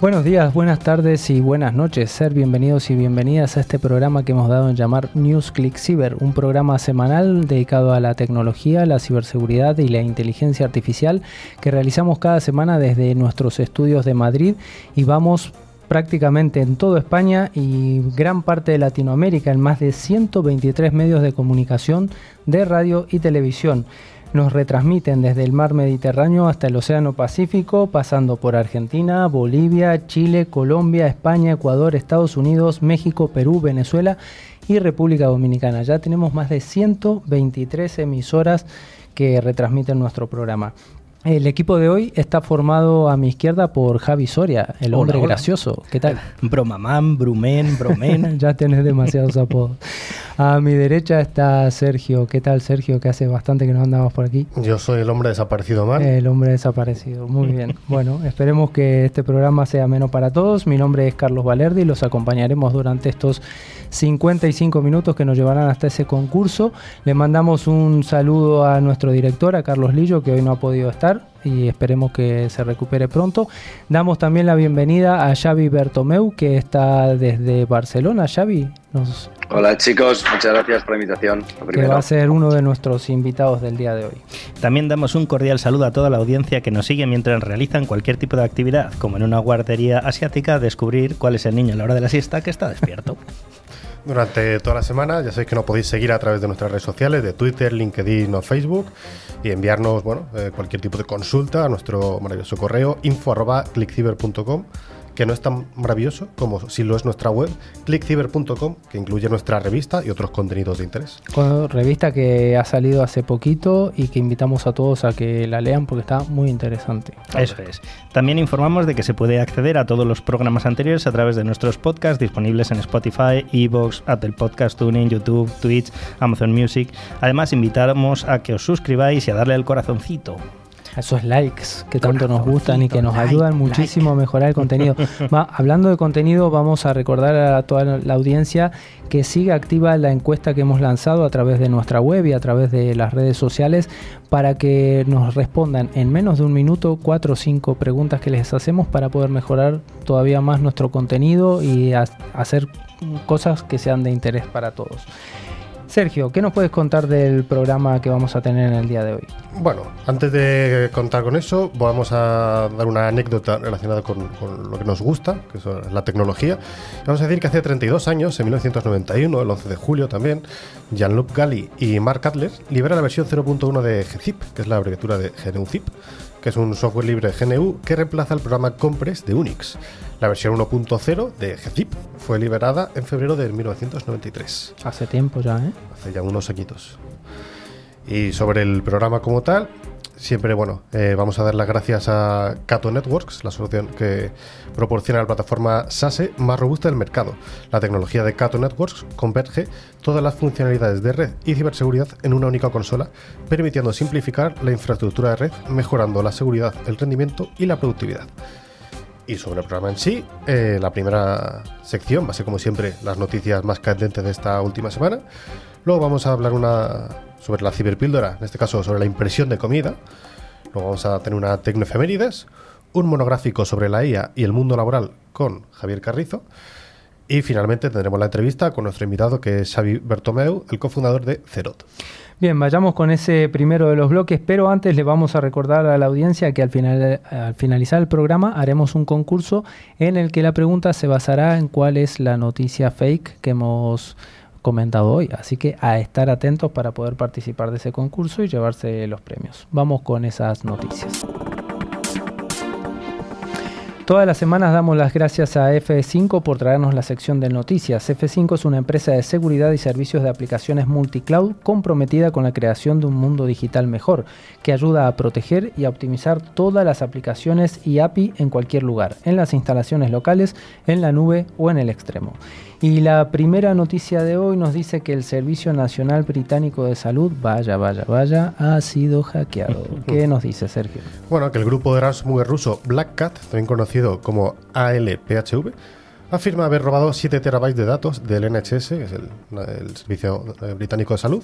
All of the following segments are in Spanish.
Buenos días, buenas tardes y buenas noches. Ser bienvenidos y bienvenidas a este programa que hemos dado en llamar News Click Cyber, un programa semanal dedicado a la tecnología, la ciberseguridad y la inteligencia artificial que realizamos cada semana desde nuestros estudios de Madrid y vamos prácticamente en toda España y gran parte de Latinoamérica en más de 123 medios de comunicación de radio y televisión nos retransmiten desde el mar Mediterráneo hasta el Océano Pacífico, pasando por Argentina, Bolivia, Chile, Colombia, España, Ecuador, Estados Unidos, México, Perú, Venezuela y República Dominicana. Ya tenemos más de 123 emisoras que retransmiten nuestro programa. El equipo de hoy está formado a mi izquierda por Javi Soria, el hombre gracioso. ¿Qué tal? Bromamán, Brumen, Bromen. ya tienes demasiados apodos. A mi derecha está Sergio. ¿Qué tal, Sergio? Que hace bastante que no andamos por aquí. Yo soy el hombre desaparecido, mal. El hombre desaparecido. Muy bien. bueno, esperemos que este programa sea menos para todos. Mi nombre es Carlos Valerdi y los acompañaremos durante estos 55 minutos que nos llevarán hasta ese concurso. Le mandamos un saludo a nuestro director, a Carlos Lillo, que hoy no ha podido estar y esperemos que se recupere pronto. Damos también la bienvenida a Xavi Bertomeu, que está desde Barcelona. Xavi, nos... Hola chicos, muchas gracias por la invitación. Que va a ser uno de nuestros invitados del día de hoy. También damos un cordial saludo a toda la audiencia que nos sigue mientras realizan cualquier tipo de actividad, como en una guardería asiática, descubrir cuál es el niño a la hora de la siesta que está despierto. Durante toda la semana. Ya sabéis que nos podéis seguir a través de nuestras redes sociales, de Twitter, LinkedIn o Facebook y enviarnos bueno, eh, cualquier tipo de consulta a nuestro maravilloso correo info.clickciber.com que no es tan maravilloso como si lo es nuestra web, clickciber.com, que incluye nuestra revista y otros contenidos de interés. Revista que ha salido hace poquito y que invitamos a todos a que la lean porque está muy interesante. Eso es. También informamos de que se puede acceder a todos los programas anteriores a través de nuestros podcasts disponibles en Spotify, Evox, Apple Podcast Tuning, YouTube, Twitch, Amazon Music. Además, invitamos a que os suscribáis y a darle el corazoncito esos likes que tanto nos gustan y que nos ayudan muchísimo a mejorar el contenido. hablando de contenido, vamos a recordar a toda la audiencia que siga activa la encuesta que hemos lanzado a través de nuestra web y a través de las redes sociales para que nos respondan en menos de un minuto cuatro o cinco preguntas que les hacemos para poder mejorar todavía más nuestro contenido y hacer cosas que sean de interés para todos. Sergio, ¿qué nos puedes contar del programa que vamos a tener en el día de hoy? Bueno, antes de contar con eso, vamos a dar una anécdota relacionada con, lo que nos gusta, que es la tecnología. Vamos a decir que hace 32 años, en 1991, el 11 de julio también, Jean-Luc Galli y Mark Adler liberan la versión 0.1 de GZIP, que es la abreviatura de GNU-ZIP, que es un software libre GNU que reemplaza el programa Compress de Unix. La versión 1.0 de GZIP fue liberada en febrero de 1993. Hace tiempo ya, ¿eh? Hace ya unos añitos. Y sobre el programa como tal, siempre, bueno, eh, vamos a dar las gracias a Cato Networks, la solución que proporciona la plataforma SASE más robusta del mercado. La tecnología de Cato Networks converge todas las funcionalidades de red y ciberseguridad en una única consola, permitiendo simplificar la infraestructura de red, mejorando la seguridad, el rendimiento y la productividad. Y sobre el programa en sí, eh, la primera sección va a ser como siempre las noticias más candentes de esta última semana. Luego vamos a hablar una sobre la ciberpíldora, en este caso sobre la impresión de comida. Luego vamos a tener una tecnoefemérides, un monográfico sobre la IA y el mundo laboral con Javier Carrizo. Y finalmente tendremos la entrevista con nuestro invitado que es Xavi Bertomeu, el cofundador de Cerot. Bien, vayamos con ese primero de los bloques, pero antes le vamos a recordar a la audiencia que al, final, al finalizar el programa haremos un concurso en el que la pregunta se basará en cuál es la noticia fake que hemos comentado hoy. Así que a estar atentos para poder participar de ese concurso y llevarse los premios. Vamos con esas noticias. Todas las semanas damos las gracias a F5 por traernos la sección de noticias. F5 es una empresa de seguridad y servicios de aplicaciones multicloud comprometida con la creación de un mundo digital mejor, que ayuda a proteger y a optimizar todas las aplicaciones y API en cualquier lugar, en las instalaciones locales, en la nube o en el extremo. Y la primera noticia de hoy nos dice que el Servicio Nacional Británico de Salud, vaya, vaya, vaya, ha sido hackeado. ¿Qué nos dice Sergio? Bueno, que el grupo de ransomware ruso Black Cat, también conocido como ALPHV, afirma haber robado 7 terabytes de datos del NHS, que es el, Servicio Británico de Salud,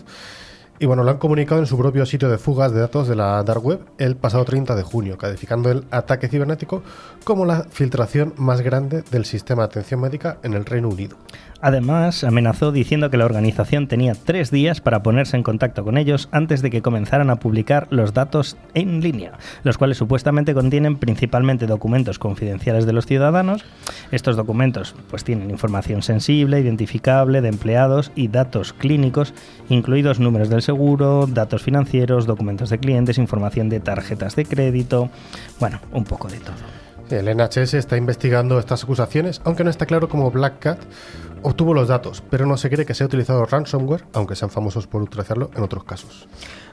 Y bueno, lo han comunicado en su propio sitio de fugas de datos de la Dark Web el pasado 30 de junio, calificando el ataque cibernético como la filtración más grande del sistema de atención médica en el Reino Unido. Además, amenazó diciendo que la organización tenía tres días para ponerse en contacto con ellos antes de que comenzaran a publicar los datos en línea, los cuales supuestamente contienen principalmente documentos confidenciales de los ciudadanos. Estos documentos pues tienen información sensible, identificable de empleados y datos clínicos, incluidos números del seguro, datos financieros, documentos de clientes, información de tarjetas de crédito, bueno, un poco de todo. El NHS está investigando estas acusaciones, aunque no está claro cómo Black Cat obtuvo los datos, pero no se cree que se haya utilizado ransomware, aunque sean famosos por utilizarlo en otros casos.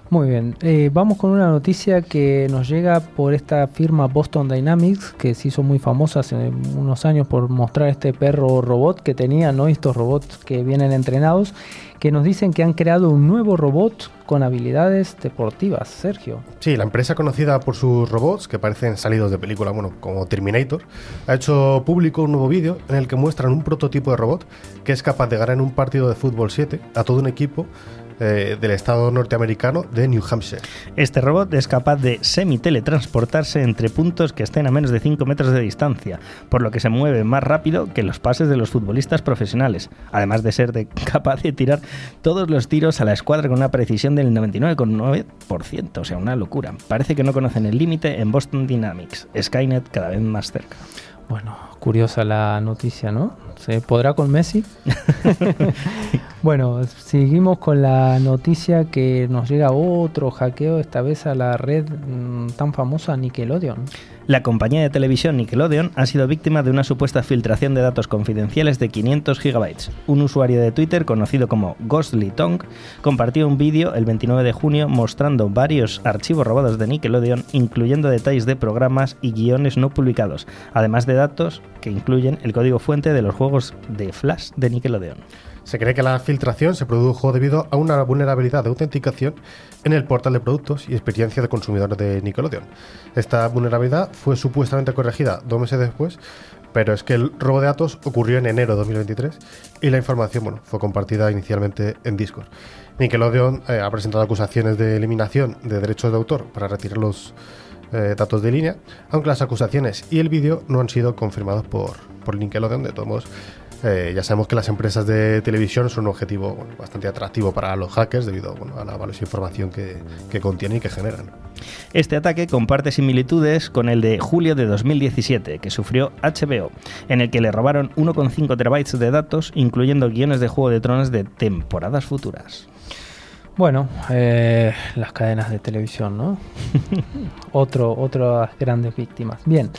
Muy bien, eh, vamos con una noticia que nos llega por esta firma Boston Dynamics, que se hizo muy famosa hace unos años por mostrar este perro robot que tenía, ¿no? Estos robots que vienen entrenados, que nos dicen que han creado un nuevo robot con habilidades deportivas. Sergio. Sí, la empresa conocida por sus robots, que parecen salidos de película, bueno, como Terminator, ha hecho público un nuevo vídeo en el que muestran un prototipo de robot que es capaz de ganar en un partido de fútbol 7 a todo un equipo eh, del estado norteamericano de New Hampshire. Este robot es capaz de semi-teletransportarse entre puntos que estén a menos de 5 metros de distancia, por lo que se mueve más rápido que los pases de los futbolistas profesionales, además de ser capaz de tirar todos los tiros a la escuadra con una precisión del 99,9%, o sea, una locura. Parece que no conocen el límite en Boston Dynamics, Skynet cada vez más cerca. Bueno, curiosa la noticia, ¿no? ¿Se podrá con Messi? bueno, seguimos con la noticia que nos llega otro hackeo, esta vez a la red mm, tan famosa Nickelodeon. La compañía de televisión Nickelodeon ha sido víctima de una supuesta filtración de datos confidenciales de 500 gigabytes. Un usuario de Twitter conocido como Ghostly Tongue compartió un vídeo el 29 de junio mostrando varios archivos robados de Nickelodeon, incluyendo detalles de programas y guiones no publicados, además de datos que incluyen el código fuente de los juegos de Flash de Nickelodeon. Se cree que la filtración se produjo debido a una vulnerabilidad de autenticación en el portal de productos y experiencia de consumidor de Nickelodeon. Esta vulnerabilidad fue supuestamente corregida dos meses después, pero es que el robo de datos ocurrió en enero de 2023 y la información bueno, fue compartida inicialmente en Discord. Nickelodeon eh, ha presentado acusaciones de eliminación de derechos de autor para retirar los eh, datos de línea, aunque las acusaciones y el vídeo no han sido confirmados por, por Nickelodeon. De todos modos, eh, ya sabemos que las empresas de televisión son un objetivo bastante atractivo para los hackers debido a la valiosa información que, que contienen y que generan. Este ataque comparte similitudes con el de julio de 2017 que sufrió HBO, en el que le robaron 1,5 terabytes de datos, incluyendo guiones de Juego de Tronos de temporadas futuras. Bueno, eh, las cadenas de televisión, ¿no? Otro, otras grandes víctimas. Bien,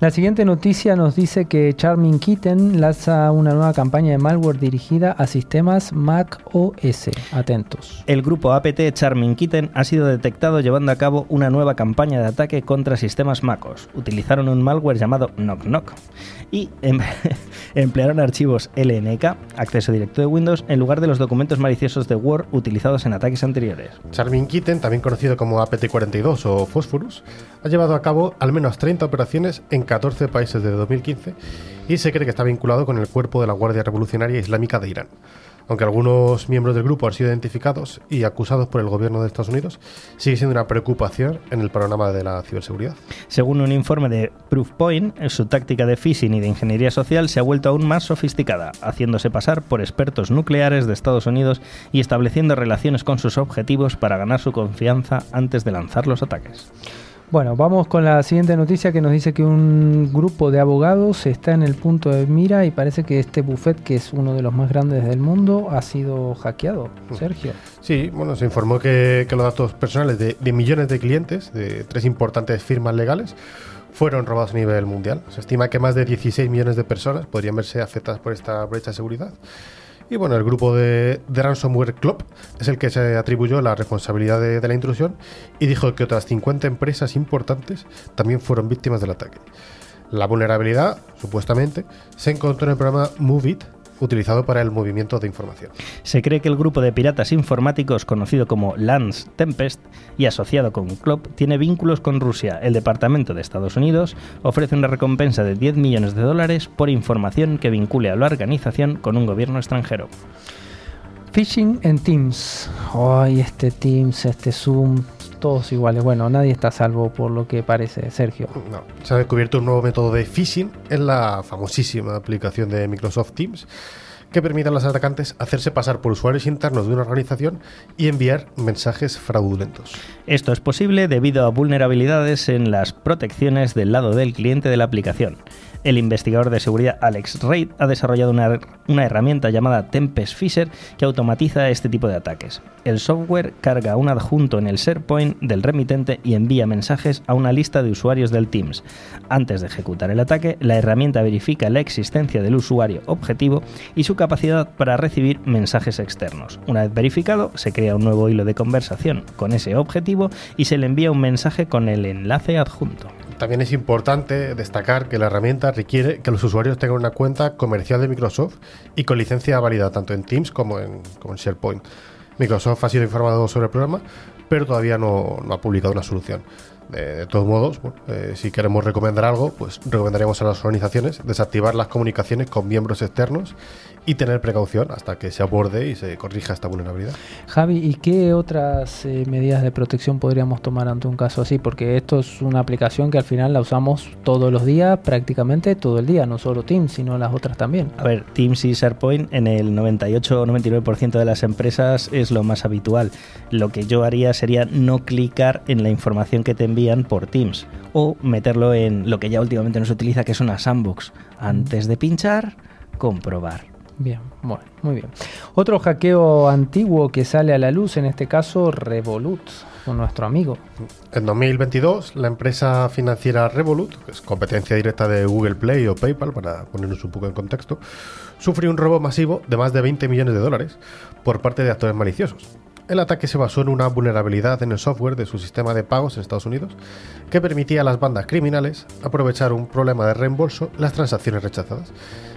la siguiente noticia nos dice que Charming Kitten lanza una nueva campaña de malware dirigida a sistemas Mac OS. Atentos. El grupo APT Charming Kitten ha sido detectado llevando a cabo una nueva campaña de ataque contra sistemas MacOS. Utilizaron un malware llamado Knock Knock y em emplearon archivos LNK, acceso directo de Windows, en lugar de los documentos maliciosos de Word utilizados en ataques anteriores. Charming Kitten, también conocido como APT42 o Phosphorus, ha llevado a cabo al menos 30 operaciones en 14 países desde 2015 y se cree que está vinculado con el cuerpo de la Guardia Revolucionaria Islámica de Irán. Aunque algunos miembros del grupo han sido identificados y acusados por el gobierno de Estados Unidos, sigue siendo una preocupación en el panorama de la ciberseguridad. Según un informe de Proofpoint, su táctica de phishing y de ingeniería social se ha vuelto aún más sofisticada, haciéndose pasar por expertos nucleares de Estados Unidos y estableciendo relaciones con sus objetivos para ganar su confianza antes de lanzar los ataques. Bueno, vamos con la siguiente noticia que nos dice que un grupo de abogados está en el punto de mira y parece que este buffet, que es uno de los más grandes del mundo, ha sido hackeado. Sergio. Sí, bueno, se informó que, los datos personales de, de, millones de clientes de tres importantes firmas legales fueron robados a nivel mundial. Se estima que más de 16 millones de personas podrían verse afectadas por esta brecha de seguridad. Y bueno, el grupo de, Ransomware Club es el que se atribuyó la responsabilidad de, de, la intrusión y dijo que otras 50 empresas importantes también fueron víctimas del ataque. La vulnerabilidad, supuestamente, se encontró en el programa MoveIt utilizado para el movimiento de información. Se cree que el grupo de piratas informáticos conocido como Lance Tempest y asociado con Club tiene vínculos con Rusia. El Departamento de Estados Unidos ofrece una recompensa de 10 millones de dólares por información que vincule a la organización con un gobierno extranjero. Phishing en Teams. Ay, este Teams, este Zoom, todos iguales. Bueno, nadie está salvo por lo que parece, Sergio. No, se ha descubierto un nuevo método de phishing en la famosísima aplicación de Microsoft Teams que permite a los atacantes hacerse pasar por usuarios internos de una organización y enviar mensajes fraudulentos. Esto es posible debido a vulnerabilidades en las protecciones del lado del cliente de la aplicación. El investigador de seguridad Alex Reid ha desarrollado una, una, herramienta llamada Tempest Fisher que automatiza este tipo de ataques. El software carga un adjunto en el SharePoint del remitente y envía mensajes a una lista de usuarios del Teams. Antes de ejecutar el ataque, la herramienta verifica la existencia del usuario objetivo y su capacidad para recibir mensajes externos. Una vez verificado, se crea un nuevo hilo de conversación con ese objetivo y se le envía un mensaje con el enlace adjunto. También es importante destacar que la herramienta requiere que los usuarios tengan una cuenta comercial de Microsoft y con licencia válida tanto en Teams como en, como SharePoint. Microsoft ha sido informado sobre el programa, pero todavía no, ha publicado una solución. De, todos modos, eh, si queremos recomendar algo, pues recomendaríamos a las organizaciones desactivar las comunicaciones con miembros externos y tener precaución hasta que se aborde y se corrija esta vulnerabilidad. Javi, ¿y qué otras eh, medidas de protección podríamos tomar ante un caso así? Porque esto es una aplicación que al final la usamos todos los días, prácticamente todo el día, no solo Teams, sino las otras también. A ver, Teams y SharePoint en el 98 o 99% de las empresas es lo más habitual. Lo que yo haría sería no clicar en la información que te envían por Teams o meterlo en lo que ya últimamente no se utiliza, que es una sandbox. Antes de pinchar, comprobar. Bien, bueno, muy bien. Otro hackeo antiguo que sale a la luz, en este caso Revolut, con nuestro amigo. En 2022, la empresa financiera Revolut, que es competencia directa de Google Play o PayPal, para ponernos un poco en contexto, sufrió un robo masivo de más de 20 millones de dólares por parte de actores maliciosos. El ataque se basó en una vulnerabilidad en el software de su sistema de pagos en Estados Unidos que permitía a las bandas criminales aprovechar un problema de reembolso en las transacciones rechazadas.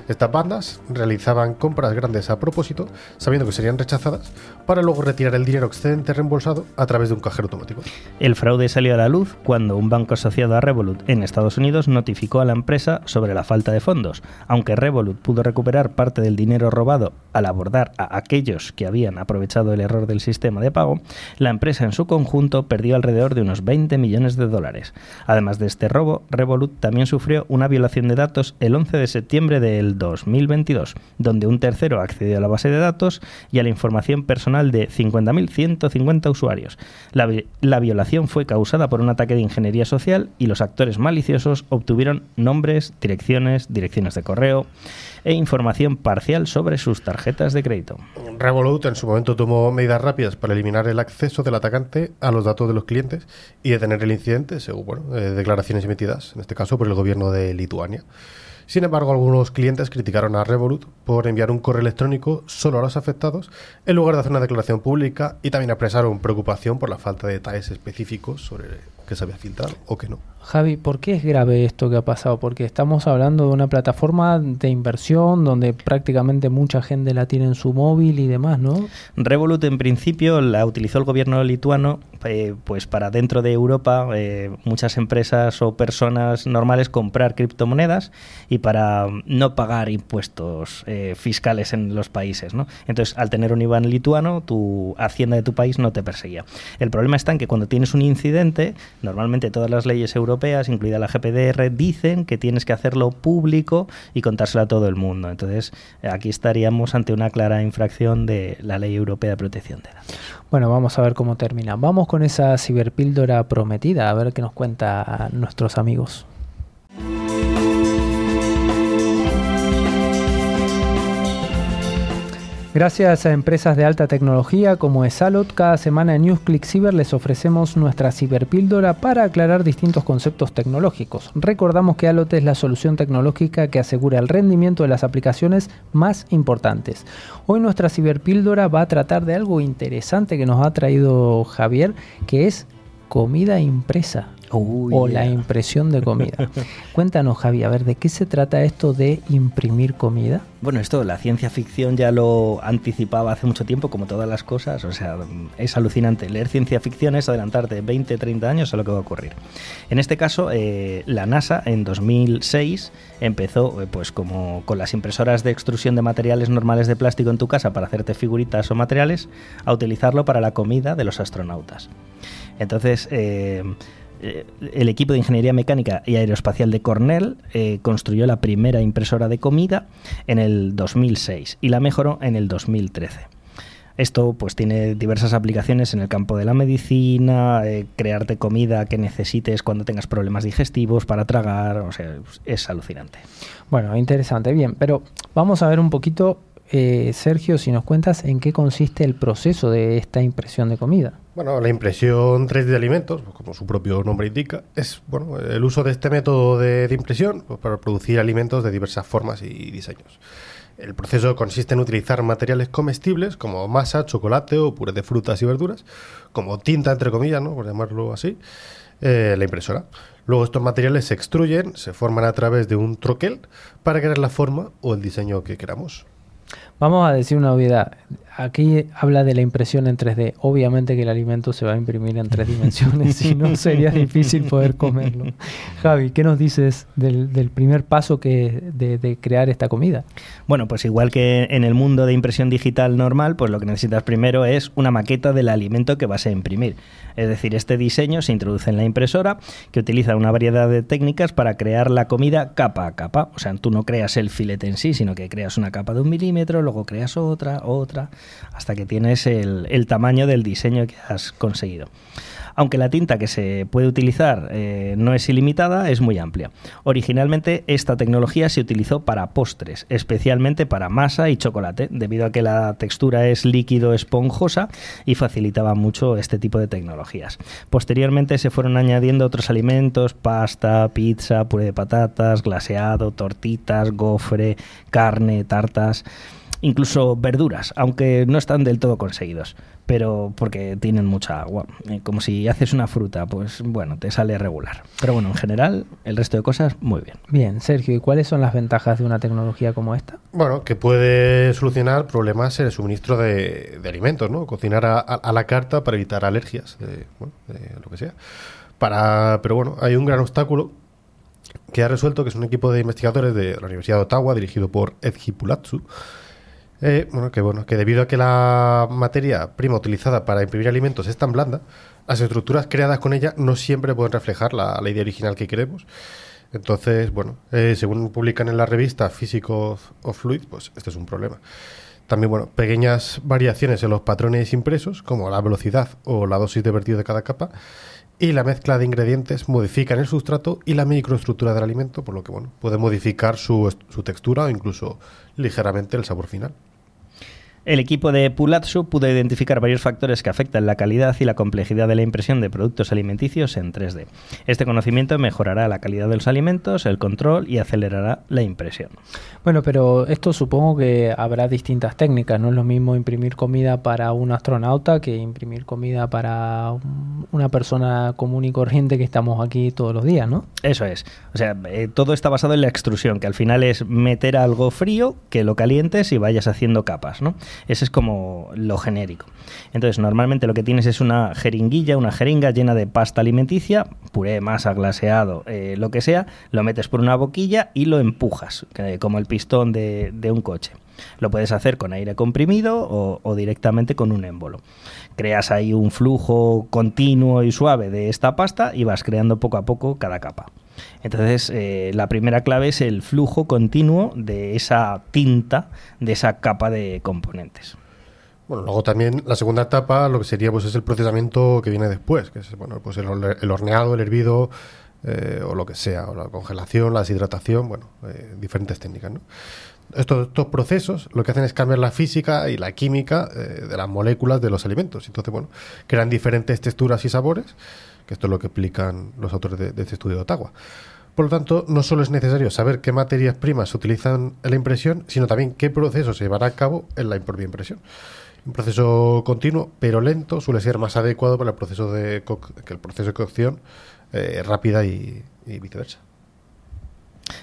Estas bandas realizaban compras grandes a propósito, sabiendo que serían rechazadas, para luego retirar el dinero excedente reembolsado a través de un cajero automático. El fraude salió a la luz cuando un banco asociado a Revolut en Estados Unidos notificó a la empresa sobre la falta de fondos. Aunque Revolut pudo recuperar parte del dinero robado al abordar a aquellos que habían aprovechado el error del sistema de pago, la empresa en su conjunto perdió alrededor de unos 20 millones de dólares. Además de este robo, Revolut también sufrió una violación de datos el 11 de septiembre del 2022, donde un tercero accedió a la base de datos y a la información personal de 50.150 usuarios. La, la, violación fue causada por un ataque de ingeniería social y los actores maliciosos obtuvieron nombres, direcciones, direcciones de correo e información parcial sobre sus tarjetas de crédito. Revolut en su momento tomó medidas rápidas para eliminar el acceso del atacante a los datos de los clientes y detener el incidente, según bueno, eh, declaraciones emitidas, en este caso por el gobierno de Lituania. Sin embargo, algunos clientes criticaron a Revolut por enviar un correo electrónico solo a los afectados en lugar de hacer una declaración pública y también expresaron preocupación por la falta de detalles específicos sobre qué se había filtrado o qué no. Javi, ¿por qué es grave esto que ha pasado? Porque estamos hablando de una plataforma de inversión donde prácticamente mucha gente la tiene en su móvil y demás, ¿no? Revolut en principio la utilizó el gobierno lituano eh, pues para dentro de Europa eh, muchas empresas o personas normales comprar criptomonedas y para no pagar impuestos eh, fiscales en los países, ¿no? Entonces, al tener un IBAN lituano, tu hacienda de tu país no te perseguía. El problema está en que cuando tienes un incidente, normalmente todas las leyes europeas incluida la GPDR, dicen que tienes que hacerlo público y contárselo a todo el mundo. Entonces, aquí estaríamos ante una clara infracción de la Ley Europea de Protección de Datos. Bueno, vamos a ver cómo termina. Vamos con esa ciberpíldora prometida, a ver qué nos cuenta nuestros amigos. Gracias a empresas de alta tecnología como Esalot, cada semana en NewsClick Cyber les ofrecemos nuestra ciberpíldora para aclarar distintos conceptos tecnológicos. Recordamos que Alot es la solución tecnológica que asegura el rendimiento de las aplicaciones más importantes. Hoy nuestra ciberpíldora va a tratar de algo interesante que nos ha traído Javier, que es comida impresa. O la impresión de comida. Cuéntanos, Javi, a ver, ¿de qué se trata esto de imprimir comida? Bueno, esto la ciencia ficción ya lo anticipaba hace mucho tiempo, como todas las cosas. O sea, es alucinante. Leer ciencia ficción es adelantarte 20, 30 años a lo que va a ocurrir. En este caso, eh, la NASA en 2006 empezó, eh, pues como con las impresoras de extrusión de materiales normales de plástico en tu casa para hacerte figuritas o materiales, a utilizarlo para la comida de los astronautas. Entonces, eh, eh, el equipo de Ingeniería Mecánica y Aeroespacial de Cornell eh, construyó la primera impresora de comida en el 2006 y la mejoró en el 2013. Esto pues tiene diversas aplicaciones en el campo de la medicina, eh, crearte comida que necesites cuando tengas problemas digestivos para tragar, o sea, es alucinante. Bueno, interesante, bien, pero vamos a ver un poquito, Sergio, si nos cuentas en qué consiste el proceso de esta impresión de comida. Bueno, la impresión 3D de alimentos, pues, como su propio nombre indica, es bueno, el uso de este método de, impresión pues, para producir alimentos de diversas formas y diseños. El proceso consiste en utilizar materiales comestibles como masa, chocolate o puré de frutas y verduras, como tinta, entre comillas, ¿no? por llamarlo así, eh, la impresora. Luego estos materiales se extruyen, se forman a través de un troquel para crear la forma o el diseño que queramos. Vamos a decir una obviedad. Aquí habla de la impresión en 3D. Obviamente que el alimento se va a imprimir en tres dimensiones, si no sería difícil poder comerlo. Javi, ¿qué nos dices del, primer paso que de, crear esta comida? Bueno, pues igual que en el mundo de impresión digital normal, pues lo que necesitas primero es una maqueta del alimento que vas a imprimir. Es decir, este diseño se introduce en la impresora que utiliza una variedad de técnicas para crear la comida capa a capa. O sea, tú no creas el filete en sí, sino que creas una capa de un milímetro, luego creas otra, otra, hasta que tienes el, tamaño del diseño que has conseguido aunque la tinta que se puede utilizar eh, no es ilimitada, es muy amplia. Originalmente esta tecnología se utilizó para postres, especialmente para masa y chocolate, debido a que la textura es líquido esponjosa y facilitaba mucho este tipo de tecnologías. Posteriormente se fueron añadiendo otros alimentos, pasta, pizza, puré de patatas, glaseado, tortitas, gofre, carne, tartas incluso verduras, aunque no están del todo conseguidos, pero porque tienen mucha agua. Eh, como si haces una fruta, pues bueno, te sale regular. Pero bueno, en general, el resto de cosas, muy bien. Bien, Sergio, ¿y cuáles son las ventajas de una tecnología como esta? Bueno, que puede solucionar problemas en el suministro de, alimentos, ¿no? Cocinar a, la carta para evitar alergias, de, bueno, de lo que sea. Para, pero bueno, hay un gran obstáculo que ha resuelto, que es un equipo de investigadores de la Universidad de Ottawa, dirigido por Edji Pulatsu, eh, bueno, que bueno, que debido a que la materia prima utilizada para imprimir alimentos es tan blanda, las estructuras creadas con ella no siempre pueden reflejar la, idea original que queremos. Entonces, bueno, eh, según publican en la revista Physics of, Fluid, pues este es un problema. También, bueno, pequeñas variaciones en los patrones impresos, como la velocidad o la dosis de vertido de cada capa, y la mezcla de ingredientes modifican el sustrato y la microestructura del alimento, por lo que, bueno, puede modificar su, su textura o incluso ligeramente el sabor final. El equipo de Pulatsu pudo identificar varios factores que afectan la calidad y la complejidad de la impresión de productos alimenticios en 3D. Este conocimiento mejorará la calidad de los alimentos, el control y acelerará la impresión. Bueno, pero esto supongo que habrá distintas técnicas. No es lo mismo imprimir comida para un astronauta que imprimir comida para una persona común y corriente que estamos aquí todos los días, ¿no? Eso es. O sea, eh, todo está basado en la extrusión, que al final es meter algo frío, que lo calientes y vayas haciendo capas, ¿no? Ese es como lo genérico. Entonces, normalmente lo que tienes es una jeringuilla, una jeringa llena de pasta alimenticia, puré, masa, glaseado, eh, lo que sea, lo metes por una boquilla y lo empujas, como el pistón de, un coche. Lo puedes hacer con aire comprimido o, directamente con un émbolo. Creas ahí un flujo continuo y suave de esta pasta y vas creando poco a poco cada capa. Entonces, eh, la primera clave es el flujo continuo de esa tinta, de esa capa de componentes. Bueno, luego también la segunda etapa, lo que sería pues es el procesamiento que viene después, que es bueno, pues el, horneado, el hervido eh, o lo que sea, o la congelación, la deshidratación, bueno, eh, diferentes técnicas, ¿no? Estos, procesos lo que hacen es cambiar la física y la química de las moléculas de los alimentos. Entonces, bueno, crean diferentes texturas y sabores que esto es lo que explican los autores de, este estudio de Ottawa. Por lo tanto, no solo es necesario saber qué materias primas se utilizan en la impresión, sino también qué proceso se llevará a cabo en la propia impresión. Un proceso continuo, pero lento, suele ser más adecuado para el proceso de que el proceso de cocción eh, rápida y viceversa.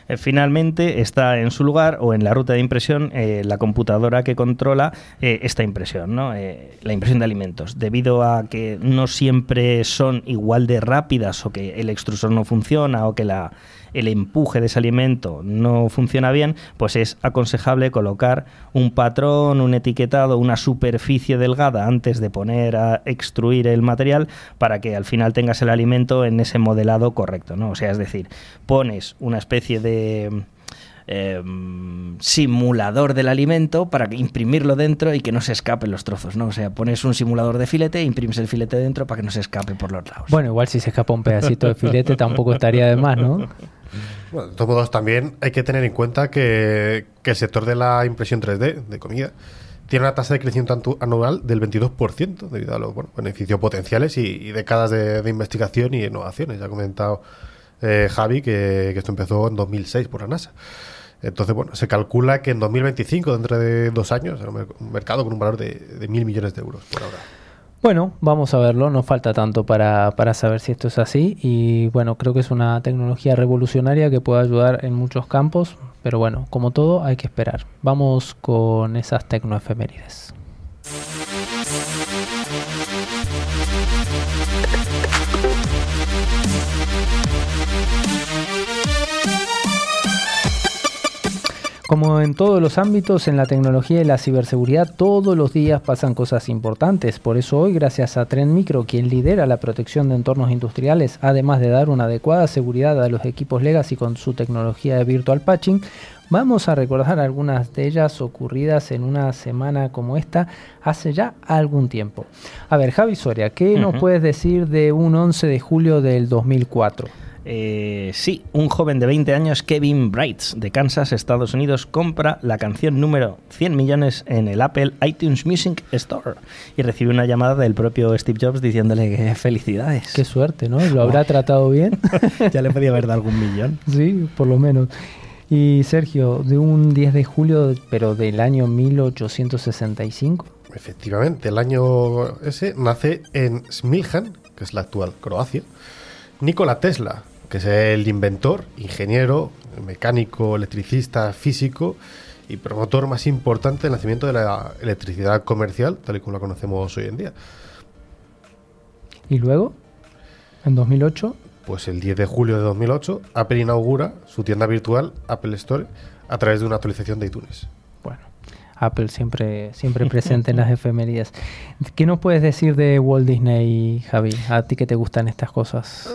Eh, finalmente está en su lugar o en la ruta de impresión eh, la computadora que controla eh, esta impresión, ¿no? la impresión de alimentos. Debido a que no siempre son igual de rápidas o que el extrusor no funciona o que la el empuje de ese alimento no funciona bien, pues es aconsejable colocar un patrón, un etiquetado, una superficie delgada antes de poner a extruir el material para que al final tengas el alimento en ese modelado correcto, ¿no? O sea, es decir, pones una especie de em, simulador del alimento para imprimirlo dentro y que no se escapen los trozos, ¿no? O sea, pones un simulador de filete, imprimes el filete dentro para que no se escape por los lados. Bueno, igual si se escapa un pedacito de filete tampoco estaría de más, ¿no? Bueno, de todos modos, también hay que tener en cuenta que, el sector de la impresión 3D de comida tiene una tasa de crecimiento anual del 22% debido a los beneficios potenciales y, décadas de, investigación y innovaciones. Ya ha comentado eh, Javi que, esto empezó en 2006 por la NASA. Entonces, bueno, se calcula que en 2025, dentro de dos años, será un mercado con un valor de, mil millones de euros por ahora. Bueno, vamos a verlo, no falta tanto para, para, saber si esto es así y bueno, creo que es una tecnología revolucionaria que puede ayudar en muchos campos, pero bueno, como todo hay que esperar. Vamos con esas tecnoefemérides. Como en todos los ámbitos, en la tecnología y la ciberseguridad, todos los días pasan cosas importantes. Por eso hoy, gracias a Trend Micro, quien lidera la protección de entornos industriales, además de dar una adecuada seguridad a los equipos Legacy con su tecnología de virtual patching, vamos a recordar algunas de ellas ocurridas en una semana como esta hace ya algún tiempo. A ver, Javi Soria, ¿qué nos puedes decir de un 11 de julio del 2004? Eh, sí, un joven de 20 años, Kevin Brights, de Kansas, Estados Unidos, compra la canción número 100 millones en el Apple iTunes Music Store y recibe una llamada del propio Steve Jobs diciéndole que felicidades. Qué suerte, ¿no? ¿Lo habrá tratado bien? ya le podía haber dado algún millón. Sí, por lo menos. Y Sergio, de un 10 de julio, pero del año 1865. Efectivamente, el año ese nace en Smiljan, que es la actual Croacia, Nikola Tesla, que es el inventor, ingeniero, mecánico, electricista, físico y promotor más importante del nacimiento de la electricidad comercial, tal y como la conocemos hoy en día. ¿Y luego? ¿En 2008? Pues el 10 de julio de 2008, Apple inaugura su tienda virtual Apple Store a través de una actualización de iTunes. Bueno, Apple siempre, siempre presente en las efemerías. ¿Qué nos puedes decir de Walt Disney, Javi? A ti que te gustan estas cosas.